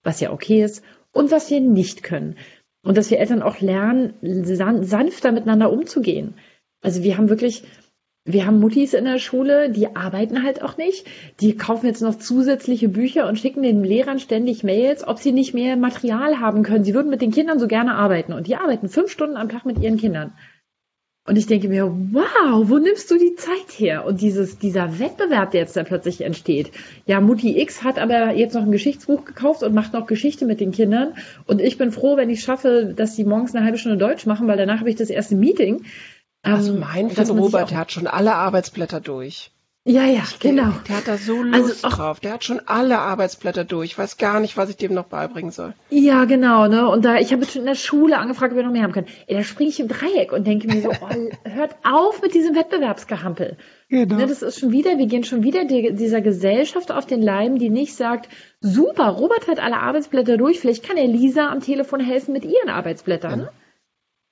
was ja okay ist, und was wir nicht können. Und dass wir Eltern auch lernen, sanfter miteinander umzugehen. Also wir haben wirklich, wir haben Muttis in der Schule, die arbeiten halt auch nicht. Die kaufen jetzt noch zusätzliche Bücher und schicken den Lehrern ständig Mails, ob sie nicht mehr Material haben können. Sie würden mit den Kindern so gerne arbeiten. Und die arbeiten fünf Stunden am Tag mit ihren Kindern. Und ich denke mir, wow, wo nimmst du die Zeit her? Und dieses, dieser Wettbewerb, der jetzt da plötzlich entsteht. Ja, Mutti X hat aber jetzt noch ein Geschichtsbuch gekauft und macht noch Geschichte mit den Kindern. Und ich bin froh, wenn ich schaffe, dass sie morgens eine halbe Stunde Deutsch machen, weil danach habe ich das erste Meeting.
Also mein Robert, der hat schon alle Arbeitsblätter durch.
Ja, ja, genau.
Der hat da so Lust also drauf. Der hat schon alle Arbeitsblätter durch. Ich weiß gar nicht, was ich dem noch beibringen soll.
Ja, genau, ne? Und da, ich habe schon in der Schule angefragt, ob wir noch mehr haben können. Ey, da springe ich im Dreieck und denke mir so, oh, *laughs* hört auf mit diesem Wettbewerbsgehampel. Genau. Ne, das ist schon wieder, wir gehen schon wieder die, dieser Gesellschaft auf den Leim, die nicht sagt, super, Robert hat alle Arbeitsblätter durch, vielleicht kann er Lisa am Telefon helfen mit ihren Arbeitsblättern. Ja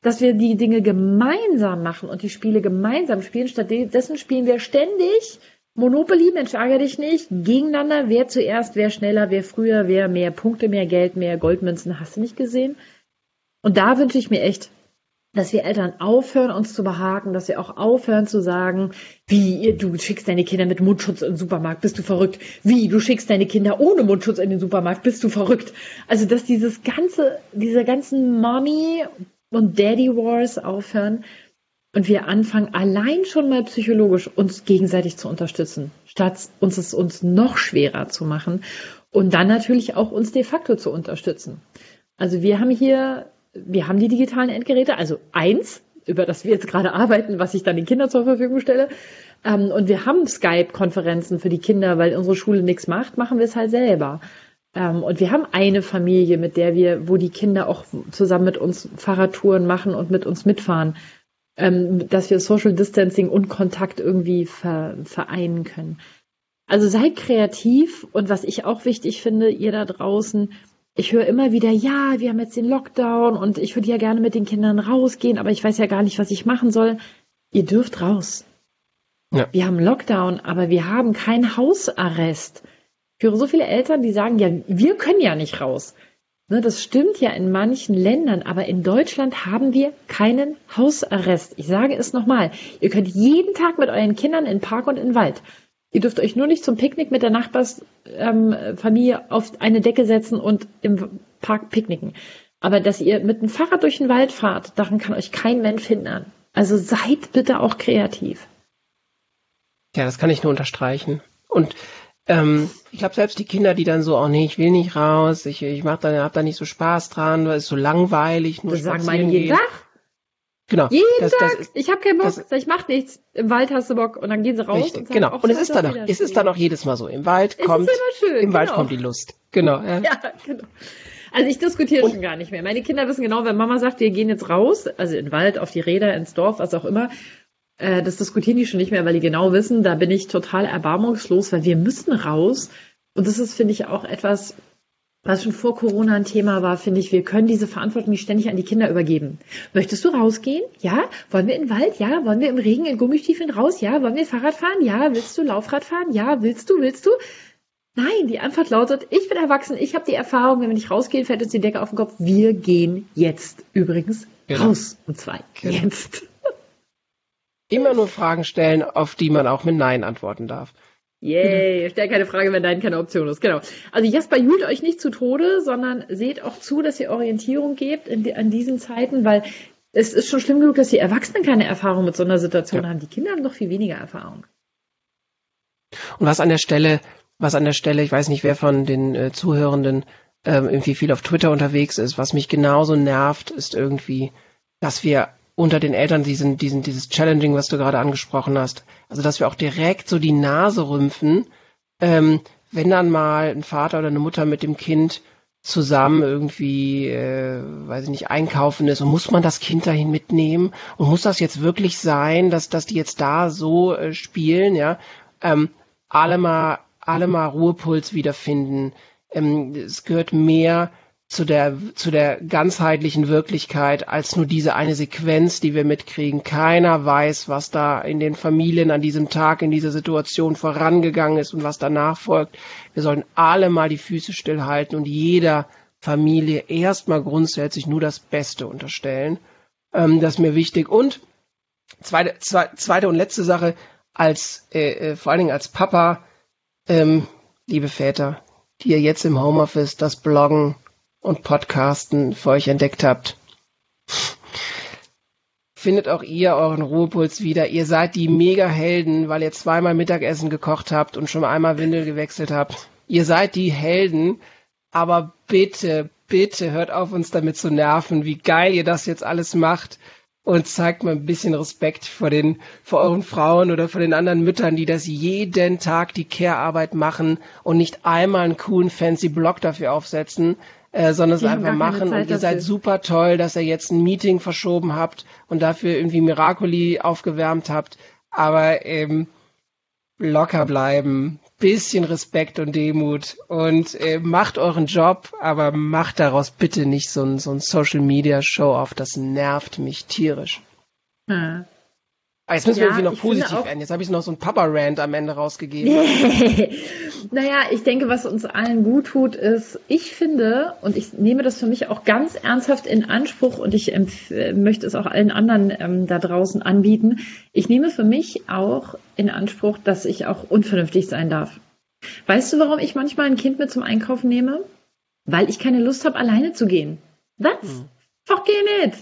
dass wir die Dinge gemeinsam machen und die Spiele gemeinsam spielen. Stattdessen spielen wir ständig Monopoly, Mensch, ärgere dich nicht, gegeneinander, wer zuerst, wer schneller, wer früher, wer mehr Punkte, mehr Geld, mehr Goldmünzen, hast du nicht gesehen? Und da wünsche ich mir echt, dass wir Eltern aufhören, uns zu behaken, dass wir auch aufhören zu sagen, wie, du schickst deine Kinder mit Mundschutz in den Supermarkt, bist du verrückt? Wie, du schickst deine Kinder ohne Mundschutz in den Supermarkt, bist du verrückt? Also, dass dieses ganze, diese ganzen Mommy und Daddy Wars aufhören und wir anfangen, allein schon mal psychologisch uns gegenseitig zu unterstützen, statt uns es uns noch schwerer zu machen und dann natürlich auch uns de facto zu unterstützen. Also wir haben hier, wir haben die digitalen Endgeräte, also eins, über das wir jetzt gerade arbeiten, was ich dann den Kindern zur Verfügung stelle. Ähm, und wir haben Skype-Konferenzen für die Kinder, weil unsere Schule nichts macht, machen wir es halt selber. Ähm, und wir haben eine Familie, mit der wir, wo die Kinder auch zusammen mit uns Fahrradtouren machen und mit uns mitfahren. ähm, dass wir Social Distancing und Kontakt irgendwie ver vereinen können. Also seid kreativ und was ich auch wichtig finde, ihr da draußen, ich höre immer wieder, ja, wir haben jetzt den Lockdown und ich würde ja gerne mit den Kindern rausgehen, aber ich weiß ja gar nicht, was ich machen soll. Ihr dürft raus. Ja. Wir haben Lockdown, aber wir haben keinen Hausarrest. Ich höre so viele Eltern, die sagen, ja, wir können ja nicht raus. Ne, das stimmt ja in manchen Ländern, aber in Deutschland haben wir keinen Hausarrest. Ich sage es nochmal. Ihr könnt jeden Tag mit euren Kindern in Park und in Wald. Ihr dürft euch nur nicht zum Picknick mit der Nachbarsfamilie ähm, auf eine Decke setzen und im Park picknicken. Aber dass ihr mit dem Fahrrad durch den Wald fahrt, daran kann euch kein Mensch hindern. Also seid bitte auch kreativ.
Ja, das kann ich nur unterstreichen. Und ähm, ich glaube, selbst die Kinder, die dann so, oh nee, ich will nicht raus, ich, ich mach da, hab da nicht so Spaß dran, weil es so langweilig,
nur Das sagen meine jeden Tag.
Genau.
Jeden das, Tag. Das, ich habe keinen Bock. Das, ich mach nichts. Im Wald hast du Bock und dann gehen sie raus.
Richtig, und sagen, genau. Und es ist dann auch, es ist dann auch jedes Mal so. Im Wald kommt, schön, im Wald genau. kommt die Lust. Genau. Ja, *laughs* ja genau.
Also ich diskutiere schon gar nicht mehr. Meine Kinder wissen genau, wenn Mama sagt, wir gehen jetzt raus, also in den Wald, auf die Räder, ins Dorf, was auch immer, äh, das diskutieren die schon nicht mehr, weil die genau wissen, da bin ich total erbarmungslos, weil wir müssen raus. Und das ist, finde ich, auch etwas, was schon vor Corona ein Thema war, finde ich, wir können diese Verantwortung nicht ständig an die Kinder übergeben. Möchtest du rausgehen? Ja. Wollen wir in den Wald? Ja. Wollen wir im Regen in Gummistiefeln raus? Ja. Wollen wir Fahrrad fahren? Ja. Willst du Laufrad fahren? Ja. Willst du? Willst du? Nein, die Antwort lautet, ich bin erwachsen, ich habe die Erfahrung, wenn wir nicht rausgehen, fällt uns die Decke auf den Kopf. Wir gehen jetzt übrigens genau. raus. Und zwar genau. jetzt.
Immer nur Fragen stellen, auf die man auch mit Nein antworten darf.
Yay, stell keine Frage, wenn Nein keine Option ist. Genau. Also Jasper jult euch nicht zu Tode, sondern seht auch zu, dass ihr Orientierung gebt in die, an diesen Zeiten, weil es ist schon schlimm genug, dass die Erwachsenen keine Erfahrung mit so einer Situation ja. haben. Die Kinder haben noch viel weniger Erfahrung.
Und was an der Stelle, was an der Stelle, ich weiß nicht, wer von den äh, Zuhörenden ähm, irgendwie viel auf Twitter unterwegs ist, was mich genauso nervt, ist irgendwie, dass wir unter den Eltern diesen, diesen, dieses Challenging, was du gerade angesprochen hast. Also, dass wir auch direkt so die Nase rümpfen, ähm, wenn dann mal ein Vater oder eine Mutter mit dem Kind zusammen irgendwie, äh, weiß ich nicht, einkaufen ist und muss man das Kind dahin mitnehmen und muss das jetzt wirklich sein, dass, dass die jetzt da so äh, spielen, ja, ähm, alle mal, alle mal Ruhepuls wiederfinden. Ähm, es gehört mehr zu der, zu der ganzheitlichen Wirklichkeit als nur diese eine Sequenz, die wir mitkriegen. Keiner weiß, was da in den Familien an diesem Tag, in dieser Situation vorangegangen ist und was danach folgt. Wir sollen alle mal die Füße stillhalten und jeder Familie erstmal grundsätzlich nur das Beste unterstellen. Ähm, das ist mir wichtig. Und zweite, zweite und letzte Sache, als, äh, äh, vor allen Dingen als Papa, ähm, liebe Väter, die ihr jetzt im Homeoffice das Bloggen und Podcasten für euch entdeckt habt. Findet auch ihr euren Ruhepuls wieder. Ihr seid die Mega-Helden, weil ihr zweimal Mittagessen gekocht habt und schon einmal Windel gewechselt habt. Ihr seid die Helden, aber bitte, bitte hört auf uns damit zu nerven, wie geil ihr das jetzt alles macht und zeigt mal ein bisschen Respekt vor den, vor euren Frauen oder vor den anderen Müttern, die das jeden Tag die Care-Arbeit machen und nicht einmal einen coolen fancy Blog dafür aufsetzen, äh, sondern es einfach machen. Und ihr seid super toll, dass ihr jetzt ein Meeting verschoben habt und dafür irgendwie Miracoli aufgewärmt habt. Aber ähm, locker bleiben, bisschen Respekt und Demut und äh, macht euren Job, aber macht daraus bitte nicht so ein, so ein Social Media Show auf. Das nervt mich tierisch. Hm. Aber ah, jetzt müssen ja, wir irgendwie noch positiv werden. Jetzt habe ich noch so ein Papa-Rant am Ende rausgegeben. *laughs*
naja, ich denke, was uns allen gut tut, ist, ich finde, und ich nehme das für mich auch ganz ernsthaft in Anspruch und ich möchte es auch allen anderen ähm, da draußen anbieten, ich nehme für mich auch in Anspruch, dass ich auch unvernünftig sein darf. Weißt du, warum ich manchmal ein Kind mit zum Einkaufen nehme? Weil ich keine Lust habe, alleine zu gehen. Was? Hm. Fucking it!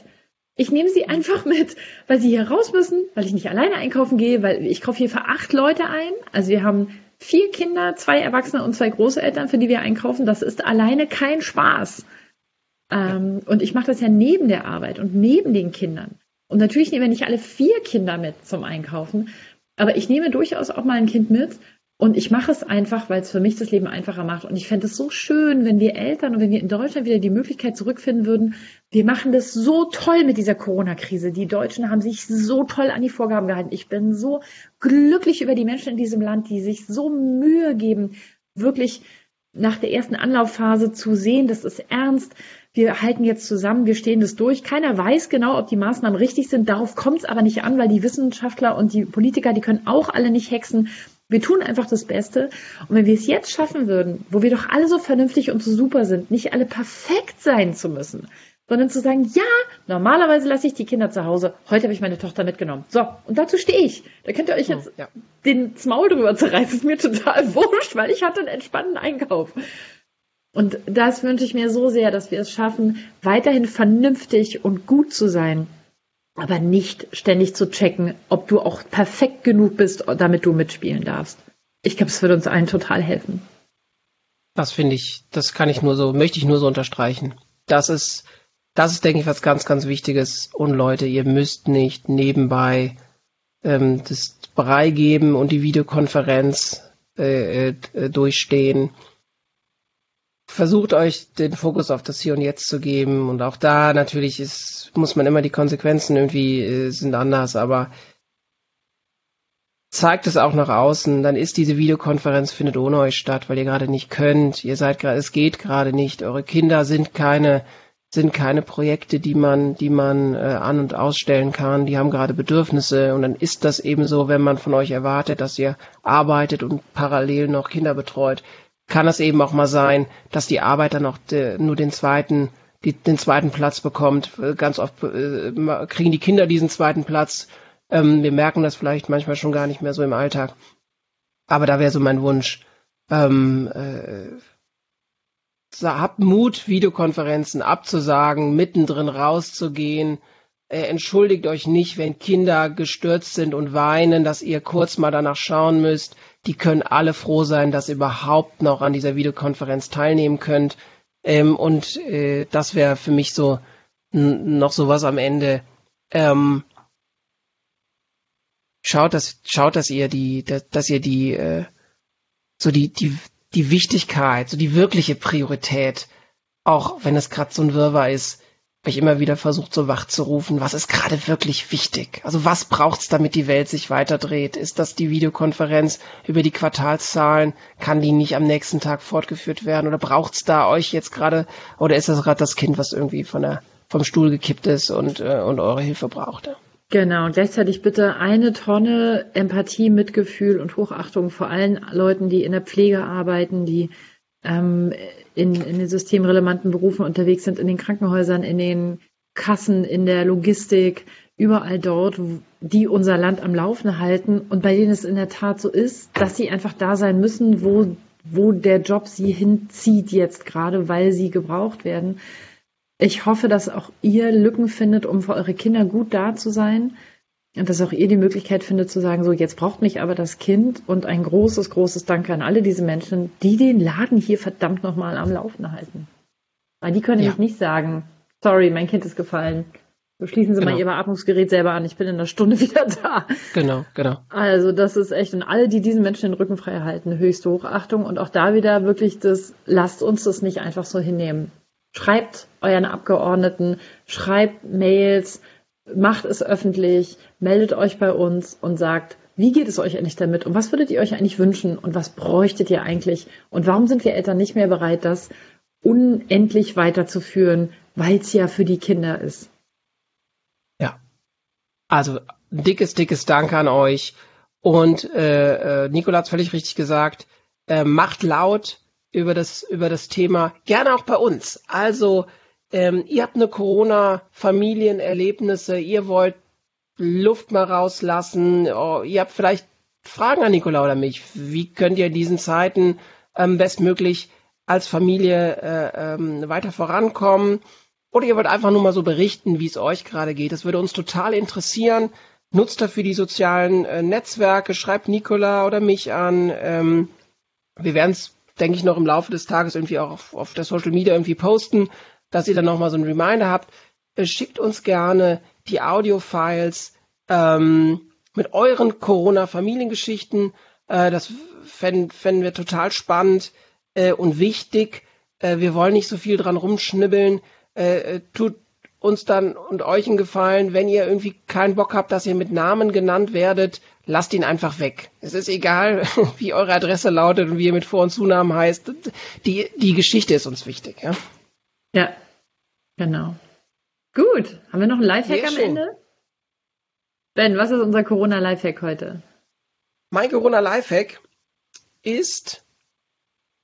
Ich nehme sie einfach mit, weil sie hier raus müssen, weil ich nicht alleine einkaufen gehe, weil ich kaufe hier für acht Leute ein. Also wir haben vier Kinder, zwei Erwachsene und zwei Großeltern, für die wir einkaufen. Das ist alleine kein Spaß. Ähm, und ich mache das ja neben der Arbeit und neben den Kindern. Und natürlich nehmen wir nicht alle vier Kinder mit zum Einkaufen, aber ich nehme durchaus auch mal ein Kind mit Und ich mache es einfach, weil es für mich das Leben einfacher macht. Und ich fände es so schön, wenn wir Eltern und wenn wir in Deutschland wieder die Möglichkeit zurückfinden würden, wir machen das so toll mit dieser Corona-Krise. Die Deutschen haben sich so toll an die Vorgaben gehalten. Ich bin so glücklich über die Menschen in diesem Land, die sich so Mühe geben, wirklich nach der ersten Anlaufphase zu sehen, das ist ernst. Wir halten jetzt zusammen, wir stehen das durch. Keiner weiß genau, ob die Maßnahmen richtig sind. Darauf kommt es aber nicht an, weil die Wissenschaftler und die Politiker, die können auch alle nicht hexen. Wir tun einfach das Beste. Und wenn wir es jetzt schaffen würden, wo wir doch alle so vernünftig und so super sind, nicht alle perfekt sein zu müssen, sondern zu sagen, ja, normalerweise lasse ich die Kinder zu Hause. Heute habe ich meine Tochter mitgenommen. So, und dazu stehe ich. Da könnt ihr euch jetzt ja. den Maul drüber zerreißen. Ist mir total *laughs* wurscht, weil ich hatte einen entspannten Einkauf. Und das wünsche ich mir so sehr, dass wir es schaffen, weiterhin vernünftig und gut zu sein aber nicht ständig zu checken, ob du auch perfekt genug bist, damit du mitspielen darfst. Ich glaube, es wird uns allen total helfen.
Das finde ich, das kann ich nur so, möchte ich nur so unterstreichen. Das ist, das ist, denke ich, was ganz, ganz Wichtiges. Und Leute, ihr müsst nicht nebenbei ähm, das Brei geben und die Videokonferenz äh, äh, durchstehen versucht euch den Fokus auf das Hier und Jetzt zu geben. Und auch da natürlich ist, muss man immer die Konsequenzen irgendwie äh, sind anders, aber zeigt es auch nach außen, dann ist diese Videokonferenz findet ohne euch statt, weil ihr gerade nicht könnt, ihr seid gerade, es geht gerade nicht, eure Kinder sind keine sind keine Projekte, die man, die man äh, an und ausstellen kann. Die haben gerade Bedürfnisse. Und dann ist das eben so, wenn man von euch erwartet, dass ihr arbeitet und parallel noch Kinder betreut, kann es eben auch mal sein, dass die Arbeit dann auch de, nur den zweiten, die, den zweiten Platz bekommt. Ganz oft äh, kriegen die Kinder diesen zweiten Platz. Ähm, wir merken das vielleicht manchmal schon gar nicht mehr so im Alltag. Aber da wäre so mein Wunsch. Ähm, äh, habt Mut, Videokonferenzen abzusagen, mittendrin rauszugehen. Äh, entschuldigt euch nicht, wenn Kinder gestürzt sind und weinen, dass ihr kurz mal danach schauen müsst die können alle froh sein, dass ihr überhaupt noch an dieser Videokonferenz teilnehmen könnt. Ähm, und äh, das wäre für mich so noch sowas am Ende. Ähm, schaut, dass schaut, dass ihr die, dass, dass ihr die äh, so die die die Wichtigkeit, so die wirkliche Priorität, auch wenn es gerade so ein Wirrwarr ist, ich immer wieder versucht, so wach zu rufen, was ist gerade wirklich wichtig? Also was braucht's, damit die Welt sich weiterdreht? Ist das die Videokonferenz über die Quartalszahlen? Kann die nicht am nächsten Tag fortgeführt werden? Oder braucht's da euch jetzt gerade, oder ist das gerade das Kind, was irgendwie von der, vom Stuhl gekippt ist und, äh, und eure Hilfe brauchte?
Genau, und gleichzeitig bitte eine Tonne Empathie, Mitgefühl und Hochachtung vor allen Leuten, die in der Pflege arbeiten, die ähm, in, in den systemrelevanten Berufen unterwegs sind, in den Krankenhäusern, in den Kassen, in der Logistik, überall dort, die unser Land am Laufen halten und bei denen es in der Tat so ist, dass sie einfach da sein müssen, wo, wo der Job sie hinzieht jetzt gerade, weil sie gebraucht werden. Ich hoffe, dass auch ihr Lücken findet, um für eure Kinder gut da zu sein und dass auch ihr die Möglichkeit findet zu sagen, so jetzt braucht mich aber das Kind und ein großes, großes Danke an alle diese Menschen, die den Laden hier verdammt nochmal am Laufen halten. Weil die können ja. nämlich nicht sagen, sorry, mein Kind ist gefallen. So schließen Sie genau. mal Ihr Beatmungsgerät selber an, ich bin in einer Stunde *laughs* wieder da.
Genau, genau.
Also das ist echt, und alle, die diesen Menschen den Rücken frei halten, höchste Hochachtung und auch da wieder wirklich das, lasst uns das nicht einfach so hinnehmen. Schreibt euren Abgeordneten, schreibt Mails, macht es öffentlich, meldet euch bei uns und sagt, wie geht es euch eigentlich damit und was würdet ihr euch eigentlich wünschen und was bräuchtet ihr eigentlich und warum sind wir Eltern nicht mehr bereit, das unendlich weiterzuführen, weil es ja für die Kinder ist.
Ja, also dickes, dickes Dank an euch und äh, äh, Nicola hat völlig richtig gesagt, äh, macht laut über das über das Thema, gerne auch bei uns. Also ähm, ihr habt eine Corona-Familienerlebnisse, ihr wollt Luft mal rauslassen, oh, ihr habt vielleicht Fragen an Nikola oder mich. Wie könnt ihr in diesen Zeiten ähm, bestmöglich als Familie äh, ähm, weiter vorankommen? Oder ihr wollt einfach nur mal so berichten, wie es euch gerade geht. Das würde uns total interessieren. Nutzt dafür die sozialen äh, Netzwerke, schreibt Nikola oder mich an. Ähm, wir werden es, denke ich, noch im Laufe des Tages irgendwie auch auf, auf der Social Media irgendwie posten dass ihr dann nochmal so ein Reminder habt. Äh, schickt uns gerne die Audio-Files ähm, mit euren Corona-Familiengeschichten. Äh, das fänden, fänden wir total spannend äh, und wichtig. Äh, wir wollen nicht so viel dran rumschnibbeln. Äh, äh tut uns dann und euch einen Gefallen, wenn ihr irgendwie keinen Bock habt, dass ihr mit Namen genannt werdet, lasst ihn einfach weg. Es ist egal, *laughs* wie eure Adresse lautet und wie ihr mit Vor- und Zunamen heißt. Die, die Geschichte ist uns wichtig. Ja,
ja genau. Gut. Haben wir noch einen Lifehack Sehr am schön. Ende? Ben, was ist unser Corona-Lifehack heute?
Mein Corona-Lifehack ist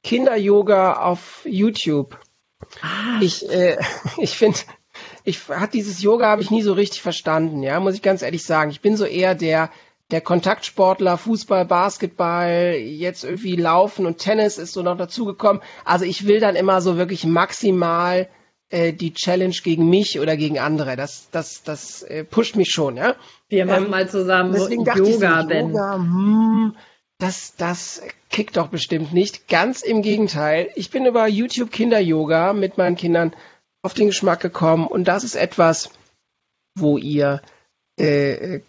Kinder-Yoga auf YouTube. Ah. Ich, äh, *laughs* ich finde, ich hat dieses Yoga habe ich nie so richtig verstanden, ja, muss ich ganz ehrlich sagen. Ich bin so eher der der Kontaktsportler, Fußball, Basketball, jetzt irgendwie Laufen und Tennis ist so noch dazugekommen. Also ich will dann immer so wirklich maximal äh, die Challenge gegen mich oder gegen andere. Das, das, das äh, pusht mich schon, ja.
Wir machen ähm, mal zusammen deswegen so Yoga, Ben. Yoga, hm,
das, das kickt doch bestimmt nicht. Ganz im Gegenteil. Ich bin über YouTube Kinder-Yoga mit meinen Kindern auf den Geschmack gekommen und das ist etwas, wo ihr äh,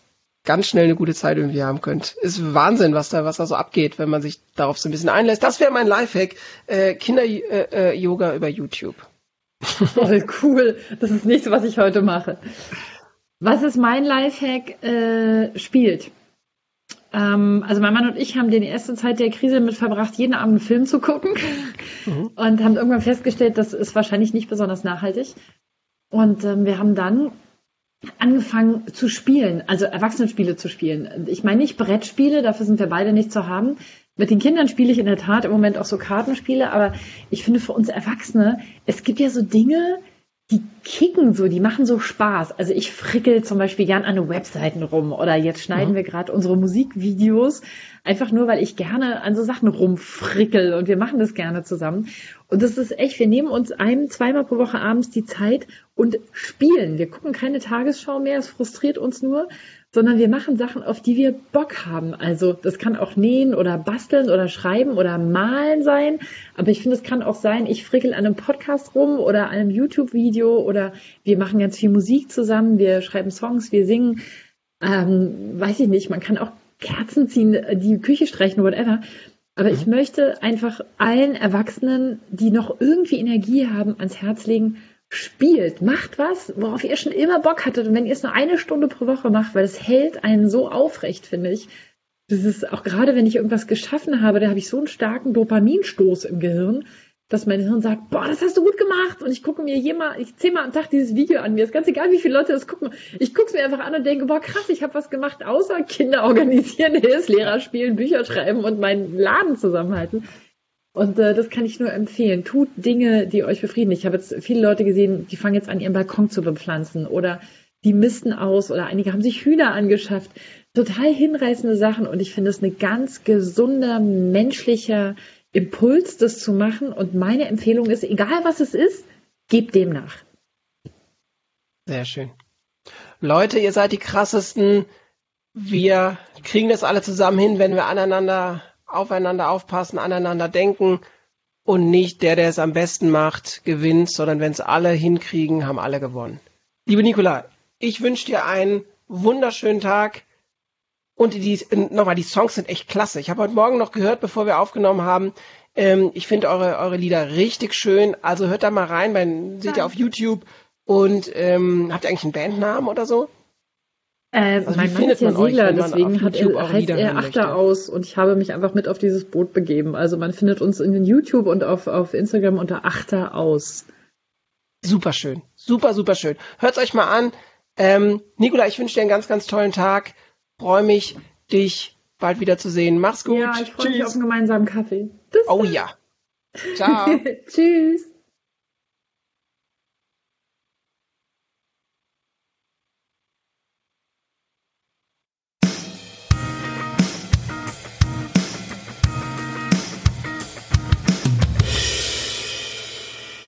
ganz schnell eine gute Zeit irgendwie haben könnt. Ist Wahnsinn, was da, was da so abgeht, wenn man sich darauf so ein bisschen einlässt. Das wäre mein Lifehack. Äh, Kinder-Yoga äh, über YouTube.
Voll cool. Das ist nichts, was ich heute mache. Was ist mein Lifehack? Äh, spielt. Ähm, also mein Mann und ich haben die erste Zeit der Krise mit verbracht, jeden Abend einen Film zu gucken mhm. und haben irgendwann festgestellt, das ist wahrscheinlich nicht besonders nachhaltig. Und ähm, wir haben dann angefangen zu spielen, also Erwachsenenspiele zu spielen. Ich meine nicht Brettspiele, dafür sind wir beide nicht zu haben. Mit den Kindern spiele ich in der Tat im Moment auch so Kartenspiele, aber ich finde für uns Erwachsene, es gibt ja so Dinge, die kicken so, die machen so Spaß. Also ich frickel zum Beispiel gern an Webseiten rum oder jetzt schneiden ja. wir gerade unsere Musikvideos, einfach nur, weil ich gerne an so Sachen rumfrickel und wir machen das gerne zusammen. Und das ist echt, wir nehmen uns ein, zweimal pro Woche abends die Zeit und spielen. Wir gucken keine Tagesschau mehr, es frustriert uns nur, sondern wir machen Sachen, auf die wir Bock haben. Also das kann auch nähen oder basteln oder schreiben oder malen sein. Aber ich finde, es kann auch sein, ich frickel an einem Podcast rum oder an einem YouTube-Video oder wir machen ganz viel Musik zusammen, wir schreiben Songs, wir singen. Ähm, weiß ich nicht, man kann auch Kerzen ziehen, die Küche streichen, whatever. Aber ich mhm. möchte einfach allen Erwachsenen, die noch irgendwie Energie haben, ans Herz legen, spielt, macht was, worauf ihr schon immer Bock hattet. Und wenn ihr es nur eine Stunde pro Woche macht, weil es hält einen so aufrecht, finde ich. Das ist auch gerade, wenn ich irgendwas geschaffen habe, da habe ich so einen starken Dopaminstoß im Gehirn, dass mein Hirn sagt, boah, das hast du gut gemacht. Und ich gucke mir jemand, ich zehnmal am Tag dieses Video an. Mir ist ganz egal, wie viele Leute das gucken. Ich gucke es mir einfach an und denke, boah, krass, ich habe was gemacht, außer Kinder organisieren, *laughs* Hilfslehrer spielen, Bücher schreiben und meinen Laden zusammenhalten. Und äh, das kann ich nur empfehlen. Tut Dinge, die euch befrieden. Ich habe jetzt viele Leute gesehen, die fangen jetzt an, ihren Balkon zu bepflanzen oder die misten aus oder einige haben sich Hühner angeschafft. Total hinreißende Sachen und ich finde es eine ganz gesunder, menschlicher Impuls, das zu machen. Und meine Empfehlung ist, egal was es ist, gebt dem nach.
Sehr schön. Leute, ihr seid die krassesten. Wir kriegen das alle zusammen hin, wenn wir aneinander aufeinander aufpassen, aneinander denken und nicht der, der es am besten macht, gewinnt, sondern wenn es alle hinkriegen, haben alle gewonnen. Liebe Nicola, ich wünsche dir einen wunderschönen Tag. Und die, nochmal, die Songs sind echt klasse. Ich habe heute Morgen noch gehört, bevor wir aufgenommen haben. Ähm, ich finde eure, eure Lieder richtig schön. Also hört da mal rein, man seht ihr auf YouTube. Und ähm, habt ihr eigentlich einen Bandnamen oder so?
Äh, also mein Mann ist ja Segler, deswegen hat er, heißt er Achter aus und ich habe mich einfach mit auf dieses Boot begeben. Also man findet uns in YouTube und auf, auf Instagram unter Achter aus.
Super schön. Super, super schön. Hört's euch mal an. Ähm, Nikola, ich wünsche dir einen ganz, ganz tollen Tag. Freue mich, dich bald wieder zu sehen. Mach's gut.
Ja, ich freue mich auf einen gemeinsamen Kaffee. Bis
oh dann. ja. Ciao. *laughs*
Tschüss.